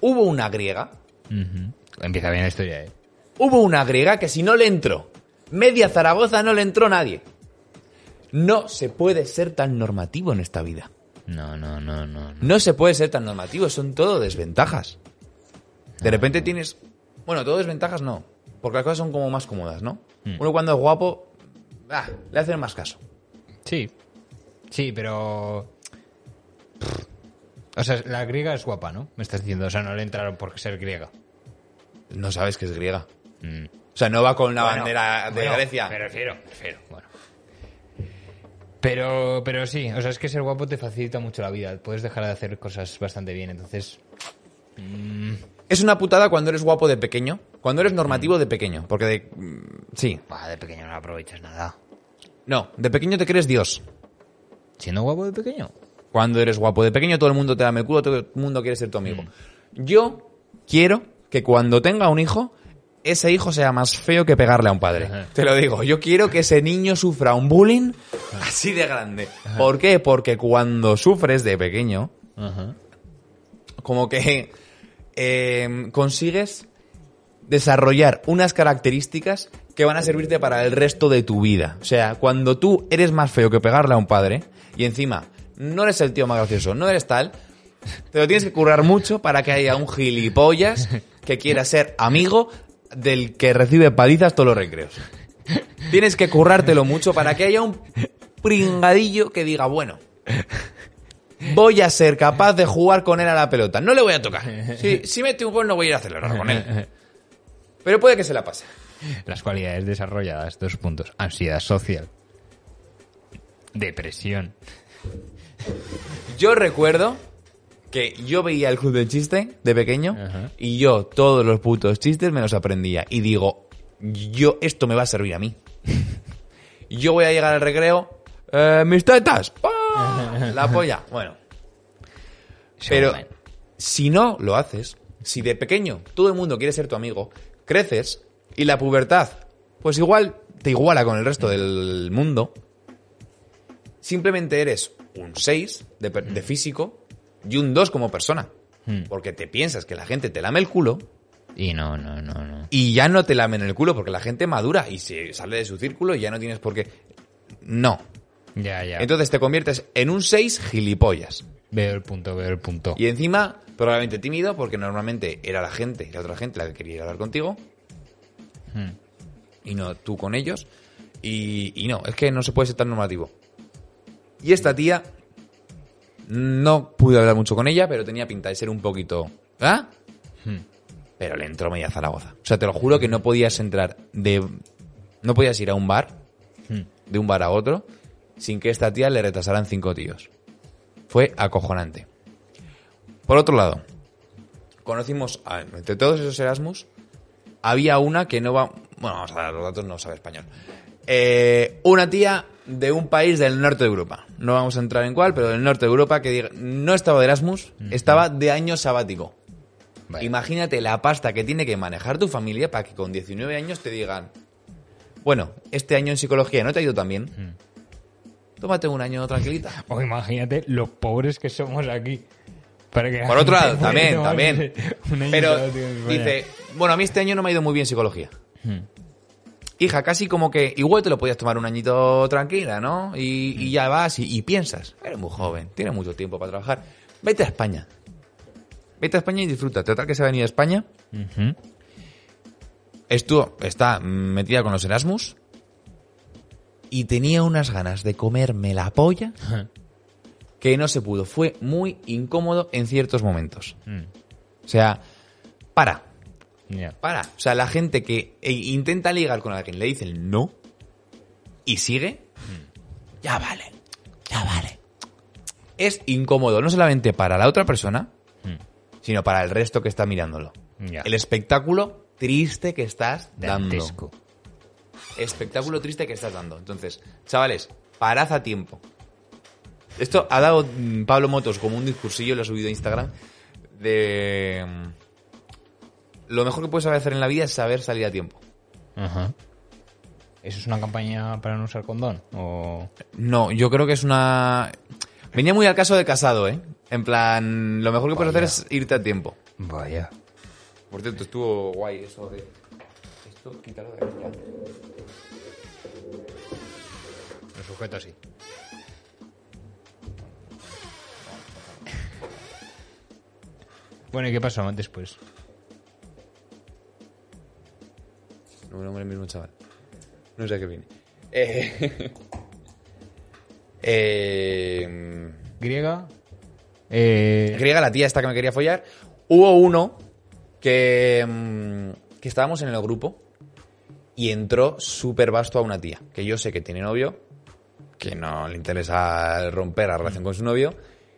Hubo una griega. Empieza bien la historia, ¿eh? hubo una griega que si no le entró, media Zaragoza no le entró nadie. No se puede ser tan normativo en esta vida. No, no, no, no. no. No se puede ser tan normativo, son todo desventajas. De repente tienes... Bueno, todo desventajas no, porque las cosas son como más cómodas, ¿no? Uno cuando es guapo, ah, le hacen más caso. Sí. Sí, pero... O sea, la griega es guapa, ¿no? Me estás diciendo. O sea, no le entraron por ser griega. No sabes que es griega. Mm. O sea, no va con la Bueno, bandera de bueno, Grecia. Me refiero, me refiero. Bueno. Pero, pero sí, o sea, es que ser guapo te facilita mucho la vida. Puedes dejar de hacer cosas bastante bien, entonces... Es una putada cuando eres guapo de pequeño, cuando eres normativo de pequeño, porque de... mm, Sí, de pequeño no aprovechas nada. no, de pequeño te crees Dios. ¿Siendo guapo de pequeño? Cuando eres guapo de pequeño todo el mundo te da el culo, todo el mundo quiere ser tu amigo. Yo quiero que cuando tenga un hijo, ese hijo sea más feo que pegarle a un padre. Ajá. Te lo digo, yo quiero que ese niño sufra un bullying así de grande. ¿Por qué? Porque cuando sufres de pequeño, Ajá. como que eh, consigues desarrollar unas características que van a servirte para el resto de tu vida. O sea, cuando tú eres más feo que pegarle a un padre y encima no eres el tío más gracioso, no eres tal, te lo tienes que currar mucho para que haya un gilipollas que quiera ser amigo del que recibe palizas todos los recreos. Tienes que currártelo mucho para que haya un pringadillo que diga, bueno, voy a ser capaz de jugar con él a la pelota. No le voy a tocar. Si, mete un gol no voy a ir a celebrar con él. Pero puede que se la pase. Las cualidades desarrolladas, dos puntos. Ansiedad social. Depresión. Yo recuerdo que yo veía el club del chiste de pequeño Ajá. y yo todos los putos chistes me los aprendía. Y digo, yo, esto me va a servir a mí. Yo voy a llegar al recreo, eh, mis tetas, la polla. Bueno, pero si no lo haces, si de pequeño todo el mundo quiere ser tu amigo, creces y la pubertad, pues igual te iguala con el resto del mundo, simplemente eres un 6 de, físico y un 2 como persona. Hmm. Porque te piensas que la gente te lame el culo Y no, no, no, no. y ya no te lamen el culo porque la gente madura y se sale de su círculo y ya no tienes por qué. No. Ya, ya. Entonces te conviertes en un 6 gilipollas. veo el punto, veo el punto. Y encima, probablemente tímido, porque normalmente era la gente, la otra gente la que quería hablar contigo, Hmm. y no tú con ellos. Y, y no, es que no se puede ser tan normativo. Y esta tía, no pude hablar mucho con ella, pero tenía pinta de ser un poquito... ¿Ah? Hmm. Pero le entró media Zaragoza. O sea, te lo juro que no podías entrar de... No podías ir a un bar, Hmm. de un bar a otro, sin que esta tía le retrasaran cinco tíos. Fue acojonante. Por otro lado, conocimos, entre todos esos Erasmus, había una que no va... Bueno, vamos a dar los datos, no sabe español. Eh, una tía de un país del norte de Europa. No vamos a entrar en cuál, pero del norte de Europa que diga, no estaba de Erasmus, estaba de año sabático. Vale. Imagínate la pasta que tiene que manejar tu familia para que con 19 años te digan, bueno, este año en psicología no te ha ido tan bien. Tómate un año tranquilita. O imagínate lo pobres que somos aquí. Para que la Por otro lado, también, también. Pero dice, bueno, a mí este año no me ha ido muy bien psicología. Hija, casi como que igual te lo podías tomar un añito tranquila, ¿no? Y, y ya vas y, y piensas, eres muy joven, tienes mucho tiempo para trabajar. Vete a España. Vete a España y disfruta. Total que se ha venido a España. Estuvo, está metida con los Erasmus. Y tenía unas ganas de comerme la polla que no se pudo. Fue muy incómodo en ciertos momentos. Mm. O sea, para, Para. O sea, la gente que e- intenta ligar con alguien le dicen no y sigue, ya vale, ya vale. Es incómodo no solamente para la otra persona, sino para el resto que está mirándolo. El espectáculo triste que estás dando. Espectáculo triste que estás dando. Entonces, chavales, parad a tiempo. Esto ha dado mm, Pablo Motos como un discursillo, lo ha subido a Instagram, de... Lo mejor que puedes saber hacer en la vida es saber salir a tiempo. Ajá. ¿Eso es una campaña para no usar condón? O... No, yo creo que es una... Venía muy al caso de casado, ¿eh? En plan, lo mejor que puedes hacer es irte a tiempo. Vaya. Por cierto, estuvo guay eso de... Esto, quítalo de ya. Lo sujeto así. Bueno, ¿y qué pasó después? No, no, el mismo chaval. No sé a qué viene. Eh... eh... ¿Griega? Eh... griega, la tía esta que me quería follar, hubo uno que, mm, que estábamos en el grupo y entró súper vasto a una tía, que yo sé que tiene novio que no le interesa romper la relación con su novio,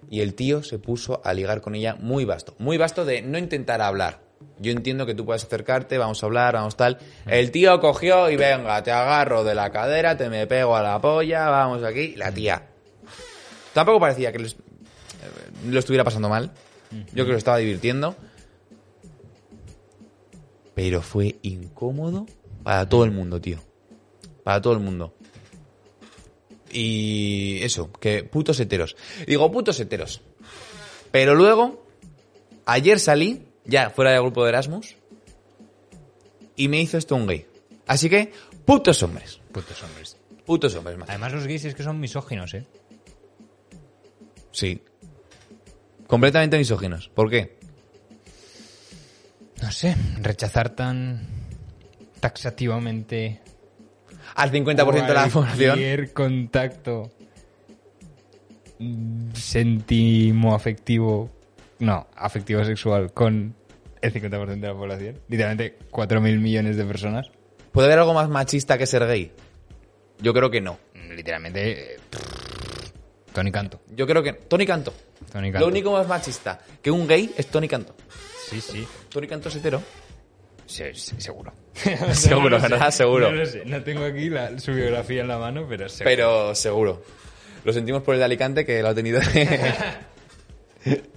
y el tío se puso a ligar con ella muy vasto. Muy vasto de no intentar hablar. Yo entiendo que tú puedes acercarte, vamos a hablar, vamos tal. El tío cogió y venga, te agarro de la cadera, te me pego a la polla, vamos aquí. La tía. Tampoco parecía que eh, lo estuviera pasando mal. Yo creo que lo estaba divirtiendo. Pero fue incómodo para todo el mundo, tío. Para todo el mundo. Y eso, que putos heteros. Digo, putos heteros. Pero luego, ayer salí, ya fuera del grupo de Erasmus, y me hizo esto un gay. Así que, putos hombres. Putos hombres. Putos hombres, más. Además, los gays es que son misóginos, ¿eh? Sí. Completamente misóginos. ¿Por qué? No sé, rechazar tan taxativamente Al 50% de la población. cualquier contacto sentimo afectivo, no, afectivo sexual con el 50% de la población, literalmente 4.000 millones de personas, ¿Puede haber algo más machista que ser gay? Yo creo que no. literalmente eh, Tony Canto. Yo creo que... Tony Canto. Tony Canto. Lo único más machista que un gay es Tony Canto. Sí, sí. Tony Canto es hetero. Sí, sí, seguro. Seguro, No sé, ¿verdad? Seguro. No lo sé. No tengo aquí la- su biografía en la mano, pero seguro. Pero seguro. Lo sentimos por el de Alicante que lo ha tenido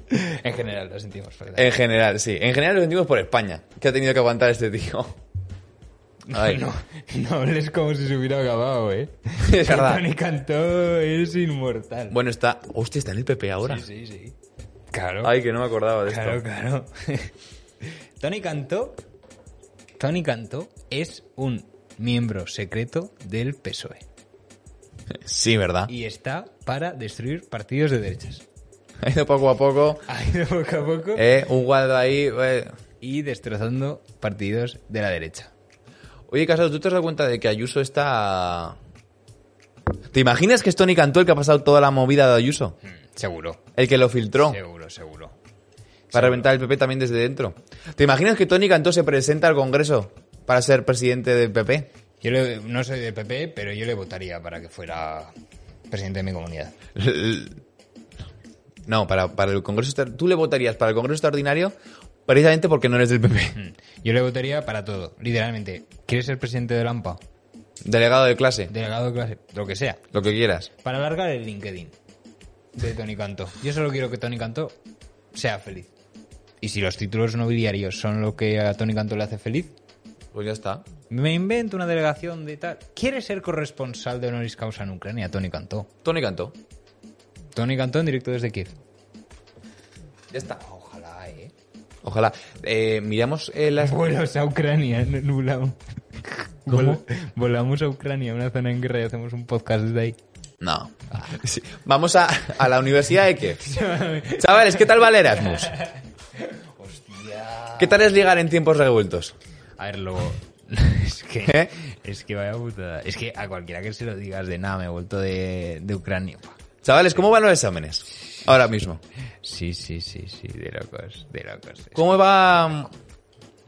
En general lo sentimos, ¿verdad? en general, sí. En general lo sentimos por España, que ha tenido que aguantar este tío. Ay. No, no hables como si se hubiera acabado, ¿eh? Es verdad. Tony Cantó es inmortal. Bueno, está... Hostia, está en el PP ahora. Sí, sí, sí. Claro. Ay, que no me acordaba de esto. claro, claro. Tony Cantó... Tony Cantó es un miembro secreto del PSOE. Sí, ¿verdad? Y está para destruir partidos de derechas. Ha ido poco a poco. Ha ido poco a poco Eh, un guarda ahí... eh. y destrozando partidos de la derecha. Oye, Casado, ¿tú te has dado cuenta de que Ayuso está... ¿Te imaginas que es Tony Cantó el que ha pasado toda la movida de Ayuso? Seguro. El que lo filtró. Seguro, seguro. Para reventar el PP también desde dentro. ¿Te imaginas que Tony Cantó se presenta al Congreso para ser presidente del PP? Yo le- no soy de PP, pero yo le votaría para que fuera presidente de mi comunidad. No, para, para el Congreso... Tú le votarías para el Congreso Extraordinario precisamente porque no eres del PP. Mm. Yo le votaría para todo, literalmente. ¿Quieres ser presidente de AMPA? Delegado de clase. Delegado de clase, lo que sea. Lo que quieras. Para alargar el LinkedIn de Tony Cantó. Yo solo quiero que Tony Cantó sea feliz. Y si los títulos nobiliarios son lo que a Tony Cantó le hace feliz, Pues ya está. me invento una delegación de tal. ¿Quiere ser corresponsal de honoris causa en Ucrania? Tony Cantó. Tony Cantó. Tony Cantó en directo desde Kiev. Ya está. Ojalá, eh. Ojalá. Eh, miramos eh, las... Vuelos a Ucrania, volamos. ¿Cómo? Vol- volamos a Ucrania, una zona en guerra y hacemos un podcast desde ahí. No. Sí. Vamos a, a la Universidad de Kiev. Chavales, ¿qué tal va el Erasmus? ¿Qué tal es ligar en tiempos revueltos? A ver, luego. Es que. ¿Eh? Es que vaya putada. Es que a cualquiera que se lo digas de nada, me he vuelto de, de Ucrania. Chavales, ¿cómo van los exámenes? Ahora mismo. Sí, sí, sí, sí, de locos, de locos. ¿Cómo va...?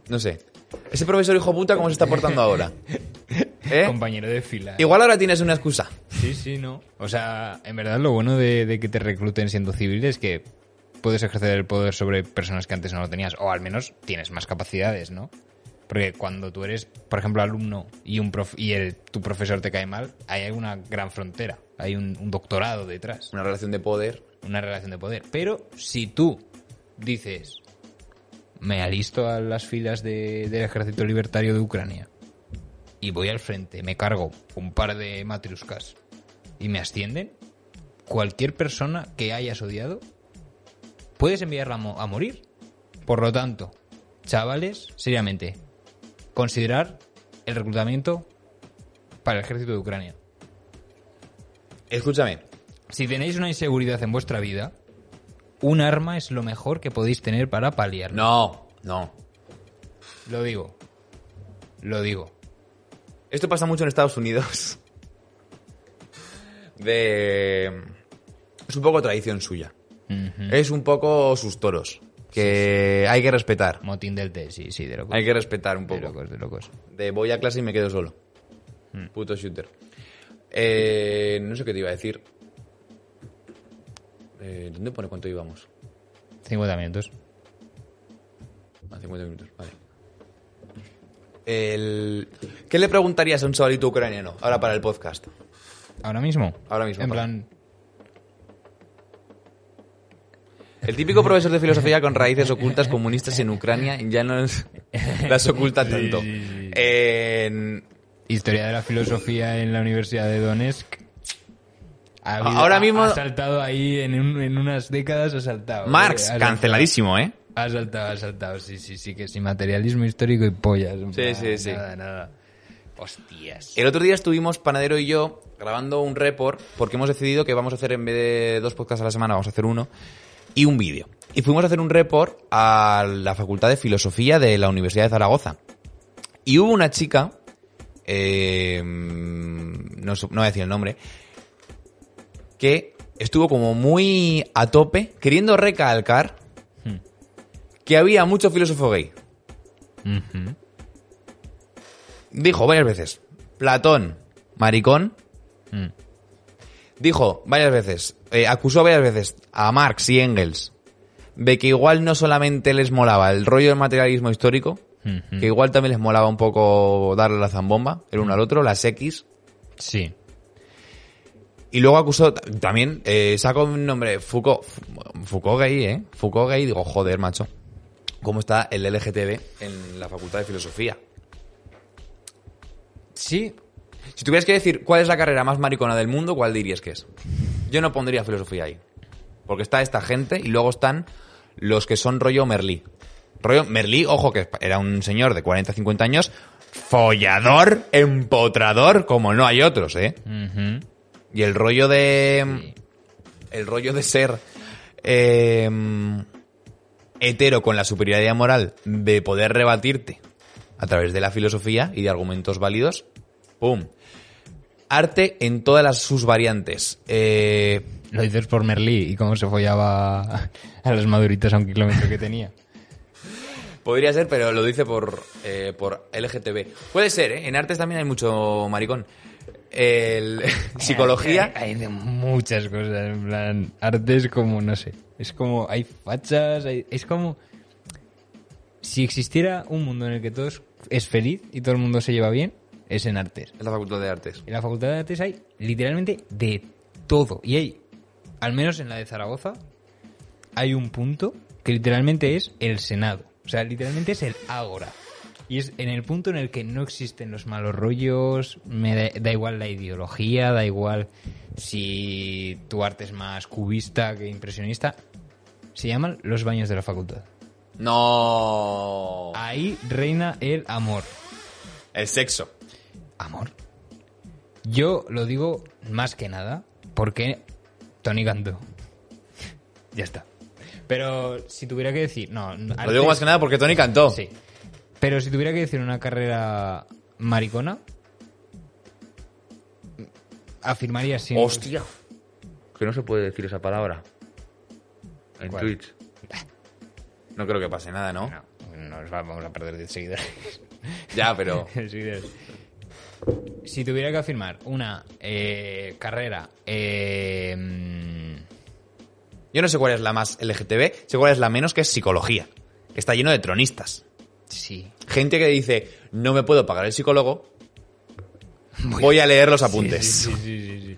No sé. Ese profesor hijo puta, ¿cómo se está portando ahora? ¿Eh? Compañero de fila. Igual ahora tienes una excusa. Sí, sí, no. O sea, en verdad lo bueno de, de que te recluten siendo civil es que puedes ejercer el poder sobre personas que antes no lo tenías. O al menos tienes más capacidades, ¿no? Porque cuando tú eres, por ejemplo, alumno y un prof- y el- tu profesor te cae mal, hay una gran frontera. Hay un, un doctorado detrás. Una relación de poder. Una relación de poder. Pero si tú dices, me alisto a las filas de- del ejército libertario de Ucrania y voy al frente, me cargo un par de matriuscas y me ascienden, cualquier persona que hayas odiado, puedes enviarla a, mo- a morir. Por lo tanto, chavales, seriamente, considerar el reclutamiento para el ejército de Ucrania. Escúchame. Si tenéis una inseguridad en vuestra vida, un arma es lo mejor que podéis tener para paliarlo. No, no. Lo digo. Lo digo. Esto pasa mucho en Estados Unidos. De... Es un poco tradición suya. Es un poco sus toros. Que hay que respetar. Motín del té, sí, sí, de locos. Hay que respetar un De poco. locos, de locos. De voy a clase y me quedo solo. Puto shooter. Eh, no sé qué te iba a decir. Eh, ¿Dónde pone cuánto íbamos? 50 minutos. A 50 minutos, vale. El... ¿Qué le preguntarías a un chavalito ucraniano ahora para el podcast? ¿Ahora mismo? Ahora mismo, En plan, El típico profesor de filosofía con raíces ocultas comunistas en Ucrania ya no es- las oculta tanto. sí, sí. En- historia de la filosofía en la Universidad de Donetsk. Ha habido- Ahora mismo- Ha saltado ahí en, un- en unas décadas, ha saltado. Marx, Ha saltado. canceladísimo, ¿eh? Ha saltado, ha saltado, sí, sí, sí, que sin materialismo histórico y pollas. Sí, plan, sí, sí. Nada, nada. Hostias. El otro día estuvimos, Panadero y yo, grabando un report porque hemos decidido que vamos a hacer, en vez de dos podcasts a la semana, vamos a hacer uno y un vídeo. Y fuimos a hacer un report a la Facultad de Filosofía de la Universidad de Zaragoza. Y hubo una chica, eh, no, no voy a decir el nombre, que estuvo como muy a tope, queriendo recalcar Hmm. que había mucho filósofo gay. Dijo varias veces, Platón, maricón, Mm. Dijo varias veces, eh, acusó varias veces a Marx y Engels de que igual no solamente les molaba el rollo del materialismo histórico, que igual también les molaba un poco darle la zambomba el uno al otro, las X, Sí. y luego acusó también, eh, sacó un nombre, Foucault, Foucault gay, ¿eh? Foucault gay, digo, joder, macho, ¿cómo está el LGTB en la Facultad de Filosofía? Sí. Si tuvieras que decir cuál es la carrera más maricona del mundo, ¿cuál dirías que es? Yo no pondría filosofía ahí. Porque está esta gente y luego están los que son rollo Merlí. Rollo Merlí, ojo, que era un señor de 40, 50 años, follador, empotrador, como no hay otros, ¿eh? Y el rollo de... El rollo de ser... eh, hetero con la superioridad moral de poder rebatirte a través de la filosofía y de argumentos válidos. ¡Pum! Arte en todas las, sus variantes. Eh, Lo dices por Merlí y cómo se follaba a las maduritas a un kilómetro que tenía. podría ser, pero lo dice por, eh, por LGTB. Puede ser, ¿eh? En artes también hay mucho maricón. El, psicología. Hay de muchas cosas, en plan, arte es como, no sé, es como, hay fachas, hay- es como, si existiera un mundo en el que todo es- es feliz y todo el mundo se lleva bien, es en artes. Es la facultad de artes. En la Facultad de Artes hay literalmente de todo. Y hay, al menos en la de Zaragoza, hay un punto que literalmente es el Senado. O sea, literalmente es el Ágora. Y es en el punto en el que no existen los malos rollos, me da, da igual la ideología, da igual si tu arte es más cubista que impresionista. Se llaman los baños de la facultad. No. Ahí reina el amor. El sexo. Amor. Yo lo digo más que nada porque Tony Cantó. ya está. Pero si tuviera que decir, no, Lo digo más que nada porque Tony cantó. Sí. Pero si tuviera que decir una carrera maricona, afirmaría sí. Hostia. Que no se puede decir esa palabra. En ¿Cuál? Twitch. No creo que pase nada, ¿no? No, nos vamos a perder 10 seguidores. Ya, pero. Seguidores. Si tuviera que afirmar una eh, carrera eh, Yo no sé cuál es la más LGTB, sé cuál es la menos, que es psicología. Está lleno de tronistas. sí Gente que dice, no me puedo pagar el psicólogo, voy a leer los apuntes. Sí, sí, sí, sí, sí.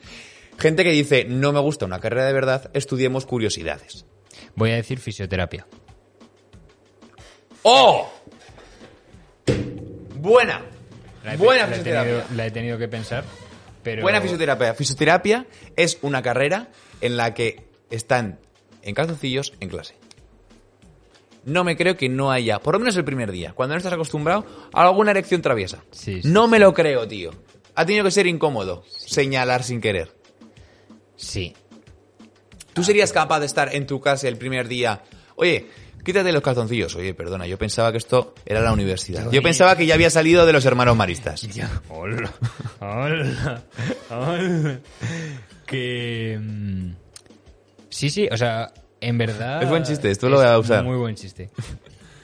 Gente que dice, no me gusta una carrera de verdad, estudiemos curiosidades. Voy a decir fisioterapia. ¡Oh! Buena. La he- Buena la he fisioterapia. tenido- la he tenido que pensar, pero... Buena fisioterapia. Fisioterapia es una carrera en la que están en calzoncillos en clase. No me creo que no haya, por lo menos el primer día, cuando no estás acostumbrado, a alguna erección traviesa. Sí, sí, no me lo creo, tío. Ha tenido que ser incómodo señalar sin querer. Sí. ¿Tú serías capaz de estar en tu casa el primer día? Oye, quítate los calzoncillos. Oye, perdona, yo pensaba que esto era la universidad. Yo pensaba que ya había salido de los hermanos maristas. Ya. Hola. Hola. Hola. Que... mm, Sí, sí, o sea, en verdad... Es buen chiste, esto lo voy a usar. Muy buen chiste.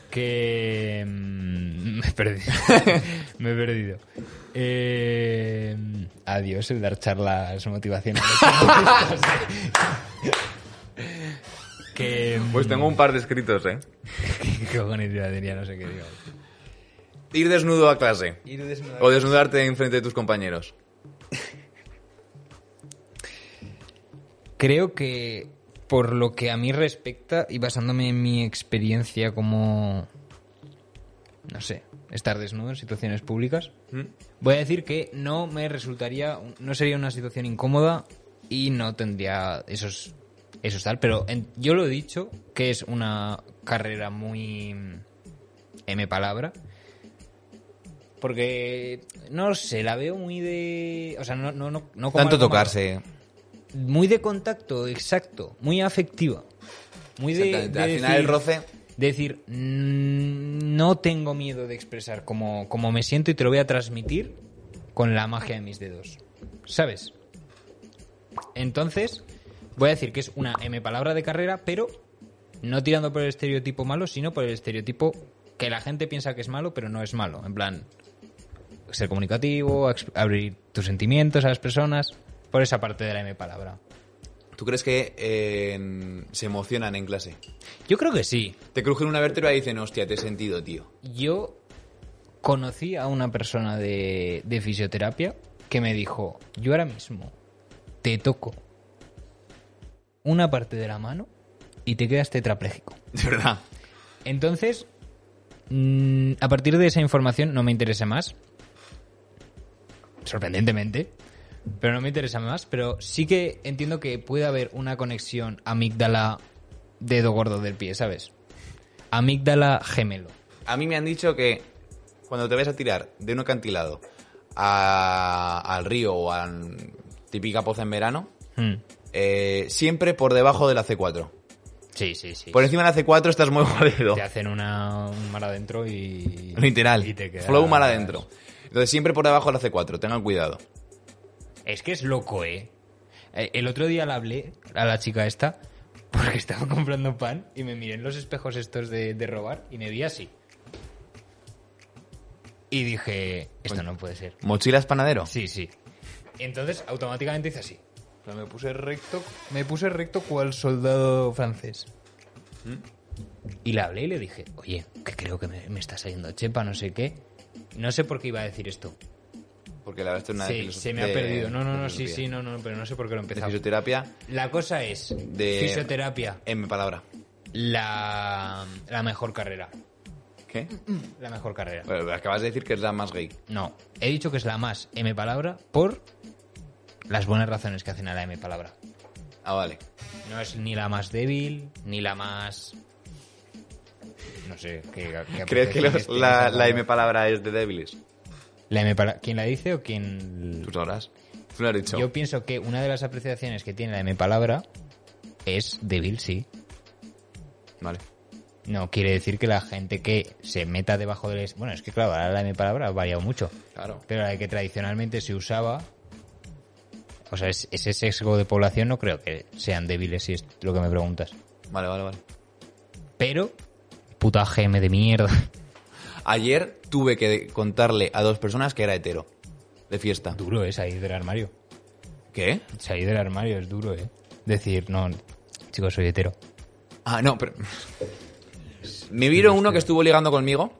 Que... mm, Me he perdido. me he perdido. Eh, Adiós, el dar charlas motivacionales. Pues tengo un par de escritos, ¿eh? ¿Qué cojones iba a decir? Ya no sé qué digo. Ir desnudo a clase. Ir desnudo. O desnudarte en frente de tus compañeros. Creo que por lo que a mí respecta y basándome en mi experiencia como, no sé, estar desnudo en situaciones públicas, ¿Mm? voy a decir que no me resultaría, no sería una situación incómoda y no tendría esos, esos tal. Pero en- yo lo he dicho que es una carrera muy M palabra. Porque, no sé, la veo muy de... O sea, no, no, no, no como Tanto malo tocarse. muy de contacto, exacto, muy afectiva. Muy de, de Al final decir- el roce. de decir, "Mm, no tengo miedo de expresar cómo, cómo me siento y te lo voy a transmitir con la magia de mis dedos. ¿Sabes? Entonces, voy a decir que es una M palabra de carrera, pero no tirando por el estereotipo malo, sino por el estereotipo que la gente piensa que es malo, pero no es malo. En plan, ser comunicativo, abrir tus sentimientos a las personas, por esa parte de la M palabra. ¿Tú crees que eh, se emocionan en clase? Yo creo que sí. Te crujen una vértebra y dicen, hostia, te he sentido, tío. Yo conocí a una persona de, de fisioterapia que me dijo, yo ahora mismo te toco una parte de la mano y te quedas tetrapléjico. De verdad. Entonces, mm, a partir de esa información no me interesa más. Sorprendentemente. Pero no me interesa más. Pero sí que entiendo que puede haber una conexión amígdala dedo gordo del pie, ¿sabes? Amígdala gemelo. A mí me han dicho que cuando te vas a tirar de un acantilado a- al río o a típica poza en verano, Hmm. Eh, siempre por debajo de la C4. Sí, sí, sí. Por encima de la C4 estás muy jodido. Te hacen una, un mar adentro y... Literal. y te quedas- Flow mal adentro. Entonces siempre por debajo de la C4, tengan cuidado. Es que es loco, ¿eh? Eh, El otro día le hablé a la chica esta porque estaba comprando pan y me miré en los espejos estos de, de robar y me vi así. Y dije, esto no puede ser. ¿Mochilas panadero? Sí, sí. Entonces automáticamente hice así. Me puse recto, me puse recto cual soldado francés. Y le hablé y le dije, oye, que creo que me, me está saliendo chepa, no sé qué. No sé por qué iba a decir esto. Porque la verdad es que una de Sí, se me ha de- perdido. No, no, no, sí, sí, no, no, pero no sé por qué lo he De empezado. fisioterapia, La cosa es, De- fisioterapia, en mi palabra. la, la mejor carrera. ¿Qué? La mejor carrera. Bueno, acabas de decir que es la más gay. No, he dicho que es la más M palabra por las buenas razones que hacen a la M palabra. Ah, vale. No es ni la más débil, ni la más... No sé, ¿qué, qué ¿Crees que los- la? M palabra es de débiles? La M palabra... ¿Quién la dice o quién...? Tú sabrás. Tú lo has dicho. Yo pienso que una de las apreciaciones que tiene la M palabra es débil, sí. Vale. No quiere decir que la gente que se meta debajo del... Bueno, es que claro, ahora la M palabra ha variado mucho. Claro. Pero la que tradicionalmente se usaba... O sea, es- ese sesgo de población no creo que sean débiles, si es lo que me preguntas. Vale, vale, vale. Pero... Puta GM de mierda. Ayer tuve que contarle a dos personas que era hetero. De fiesta. Duro, ¿eh? Salir del armario. ¿Qué? Salir del armario es duro, ¿eh? Decir, no, chicos, soy hetero. Ah, no, pero... Me vieron uno que estuvo ligando conmigo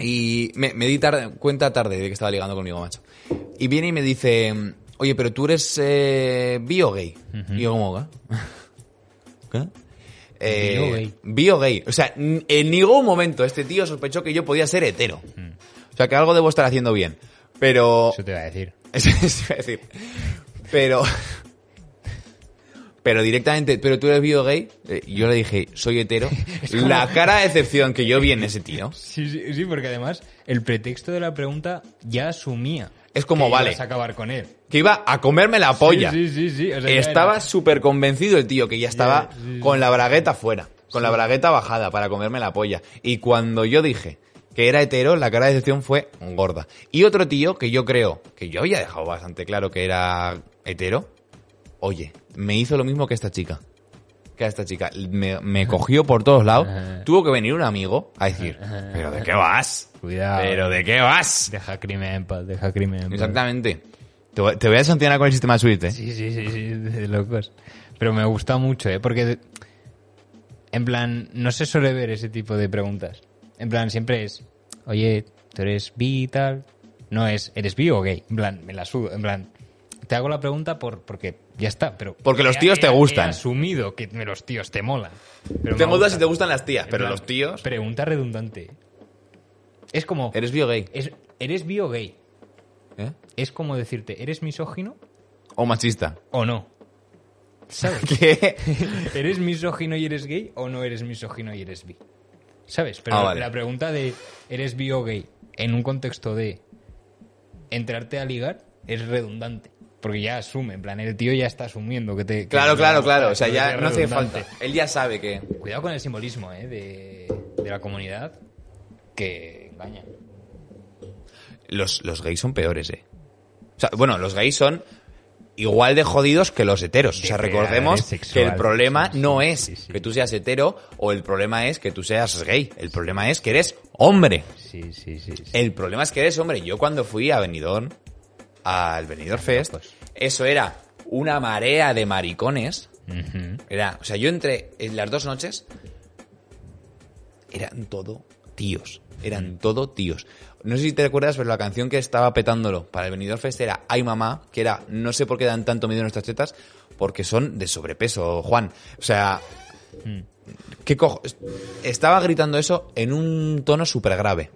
y me, me di tarde- cuenta tarde de que estaba ligando conmigo, macho. Y viene y me dice, oye, pero tú eres eh, bio gay. Y yo como, ¿qué? ¿Qué? Eh, Bio gay. bio gay. O sea, en ningún momento este tío sospechó que yo podía ser hetero. O sea, que algo debo estar haciendo bien. Pero... Eso te va a decir. Eso eso iba a decir. Pero. Pero directamente, pero tú eres bio gay. Eh, yo le dije, soy hetero. La cara de decepción que yo vi en ese tío. Sí, sí, sí, porque además el pretexto de la pregunta ya asumía. Es como, que vale. ibas a acabar con él. Que iba a comerme la polla. Sí, sí, sí. sí, o sea, ya Estaba súper convencido el tío, que ya estaba con la bragueta fuera. Con la bragueta bajada para comerme la polla. Y cuando yo dije que era hetero, la cara de decepción fue gorda. Y otro tío que yo creo que yo había dejado bastante claro que era hetero. Oye, me hizo lo mismo que esta chica. Que a esta chica me, me cogió por todos lados, tuvo que venir un amigo a decir, ¿pero de qué vas? Cuidado. ¿Pero de qué vas? Deja crimen en paz, deja crimen en paz. Exactamente. Te voy, te voy a sancionar con el sistema Swift, ¿eh? Sí, sí, sí, sí, de locos. Pero me gusta mucho, ¿eh? Porque, en plan, no se suele ver ese tipo de preguntas. En plan, siempre es, oye, ¿tú eres bi y tal? No es, ¿eres bi o gay? En plan, me la sudo. En plan, te hago la pregunta por, porque ya está, pero... Porque los he- tíos te gustan. He asumido que los tíos te molan. Pero dudas gusta. si te gustan las tías, pero plan, los tíos... Pregunta redundante. Es como... ¿Eres bio gay? es- ¿Eres bi o gay? ¿Eh? Es como decirte, ¿eres misógino ¿O machista? o no? ¿Sabes? ¿Qué? ¿Eres misógino y eres gay o no eres misógino y eres bi? ¿Sabes? Pero Ah, vale. la pregunta de ¿eres bi o gay? en un contexto de entrarte a ligar es redundante. Porque ya asume, en plan, el tío ya está asumiendo que te... que Claro, te claro, claro. O sea, ya no hace redundante. falta. Él ya sabe que... Cuidado con el simbolismo, ¿eh? De, de la comunidad que engaña. Los, los gays son peores, ¿eh? O sea, bueno, los gays son igual de jodidos que los heteros. O sea, recordemos que el problema no es que tú seas hetero o el problema es que tú seas gay. El problema es que eres hombre. Sí, sí, sí. sí. El problema es que eres hombre. Yo cuando fui a Benidorm, al Benidorm Fest, eso era una marea de maricones. Era, o sea, yo entré en las dos noches, eran todo tíos. Eran todo tíos. No sé si te recuerdas, pero la canción que estaba petándolo para el Benidorm Fest era Ay Mamá, que era No sé por qué dan tanto miedo nuestras tetas, porque son de sobrepeso, Juan. O sea, ¿qué cojo? Estaba gritando eso en un tono súper grave.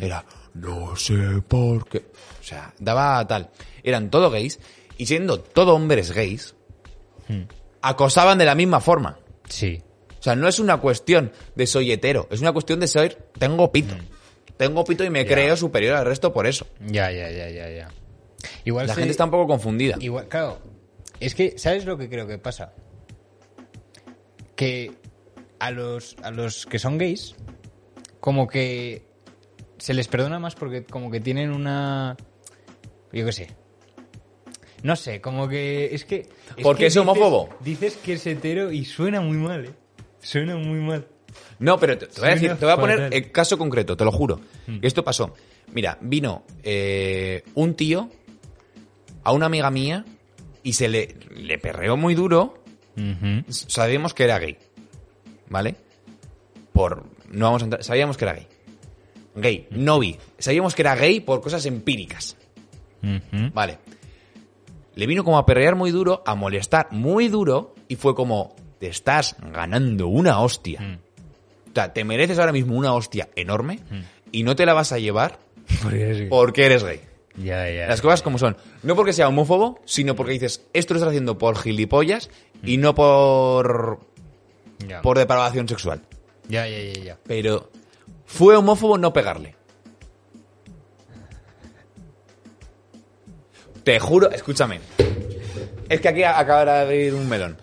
Era No sé por qué. O sea, daba tal. Eran todo gays, y siendo todo hombres gays, acosaban de la misma forma. Sí. O sea, no es una cuestión de soy hetero, es una cuestión de ser tengo pito. Tengo pito y me creo superior al resto por eso. Ya, ya, ya, ya, ya. Igual La gente está un poco confundida. Igual, claro. Es que, ¿sabes lo que creo que pasa? Que a los, a los que son gays, como que se les perdona más porque como que tienen una... Yo qué sé. No sé, como que... Es que... ¿Por qué que es homófobo? Dices, que es hetero y suena muy mal, ¿eh? Suena muy mal. No, pero te, te voy a decir, te voy a poner el caso concreto, te lo juro. Mm. Esto pasó. Mira, vino eh, un tío a una amiga mía y se le, le perreó muy duro. Sabíamos que era gay. ¿Vale? Por. No vamos a entrar. Sabíamos que era gay. Gay, no vi. Sabíamos que era gay por cosas empíricas. Vale. Le vino como a perrear muy duro, a molestar muy duro, y fue como, te estás ganando una hostia. Mm. O sea, te mereces ahora mismo una hostia enorme y no te la vas a llevar Porque eres gay. porque eres gay. Ya, ya. Las cosas como son. No porque sea homófobo, sino porque dices, esto lo estás haciendo por gilipollas y no por, por depravación sexual. ya, ya, ya, ya. Pero fue homófobo no pegarle. Te juro, escúchame. Es que aquí acaba de abrir un melón.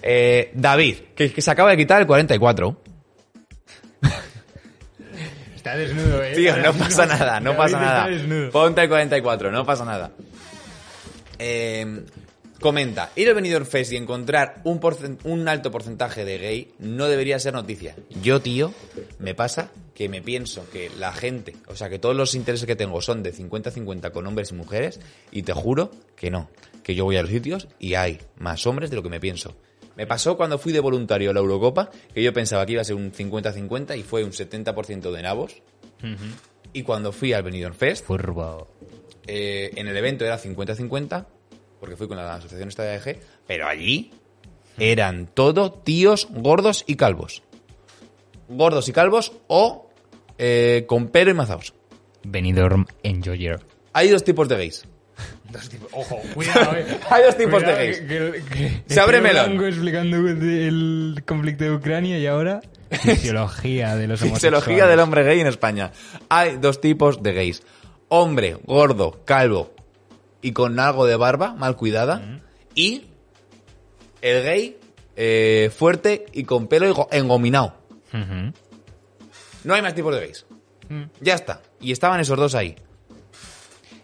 Eh, David, que, que se acaba de quitar el 44. Está desnudo, ¿eh? Tío, no pasa nada, no David pasa está nada. desnudo. Ponte el 44, no pasa nada. Eh, comenta, ir al Benidorm Fest y encontrar un alto porcentaje de gay no debería ser noticia. Yo, tío, me pasa que me pienso que la gente, o sea, que todos los intereses que tengo son de 50-50 con hombres y mujeres y te juro que no, que yo voy a los sitios y hay más hombres de lo que me pienso. Me pasó cuando fui de voluntario a la Eurocopa, que yo pensaba que iba a ser un 50-50 y fue un 70% de nabos. Y cuando fui al Benidorm Fest, Furbo. eh, en el evento era 50-50, porque fui con la asociación esta de AEG, pero allí eran todo tíos gordos y calvos. Gordos y calvos o eh, con pelo y mazaos. Benidorm Enjoyer. Hay dos tipos de gays. Ojo, cuidado, eh. Hay dos tipos Cuidado, de gays. que- que- que- Se abre melón. explicando el conflicto de Ucrania y ahora fisiología de los homosexuales. Fisiología del hombre gay en España. Hay dos tipos de gays. Hombre gordo, calvo y con algo de barba, mal cuidada. Y el gay eh, fuerte y con pelo engominado. No hay más tipos de gays. Ya está. Y estaban esos dos ahí.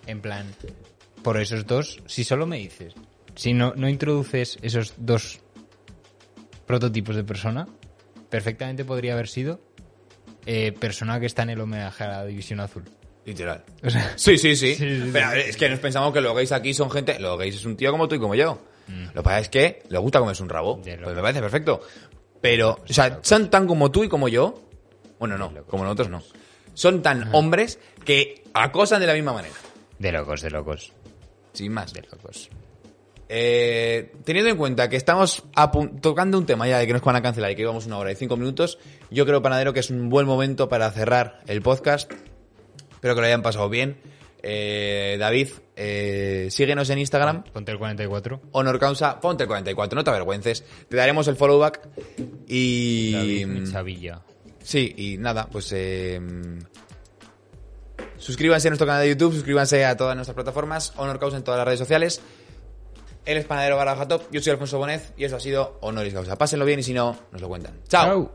En plan, por esos dos, si solo me dices, si no, no introduces esos dos prototipos de persona, perfectamente podría haber sido eh, persona que está en el homenaje a la División Azul. Literal. O sea, Sí, sí, sí. Sí, sí, sí. Pero es que nos pensamos que los gays aquí son gente. Los gays es un tío como tú y como yo. Lo que pasa es que le gusta comerse un rabo. Mm. Pues me parece perfecto. Pero, o sea, son tan como tú y como yo. Bueno, no, como nosotros no. Son tan hombres que acosan de la misma manera. de locos, de locos, Sin más. de locos. Eh, teniendo en cuenta que estamos tocando un tema ya de que nos van a cancelar y que llevamos una hora y cinco minutos, yo creo, Panadero, que es un buen momento para cerrar el podcast. Espero que lo hayan pasado bien. Eh, David, eh, síguenos en Instagram. Ponte el 44. Honor Causa, ponte el 44, no te avergüences. Te daremos el follow back. Y. David Michavilla. Sí, y nada, pues. eh, suscríbanse a nuestro canal de YouTube, suscríbanse a todas nuestras plataformas. Honor Causa en todas las redes sociales. Él es panadero Baraja Top, yo soy Alfonso Bonez y eso ha sido Honoris Causa. Pásenlo bien y si no, nos lo cuentan. ¡Chao!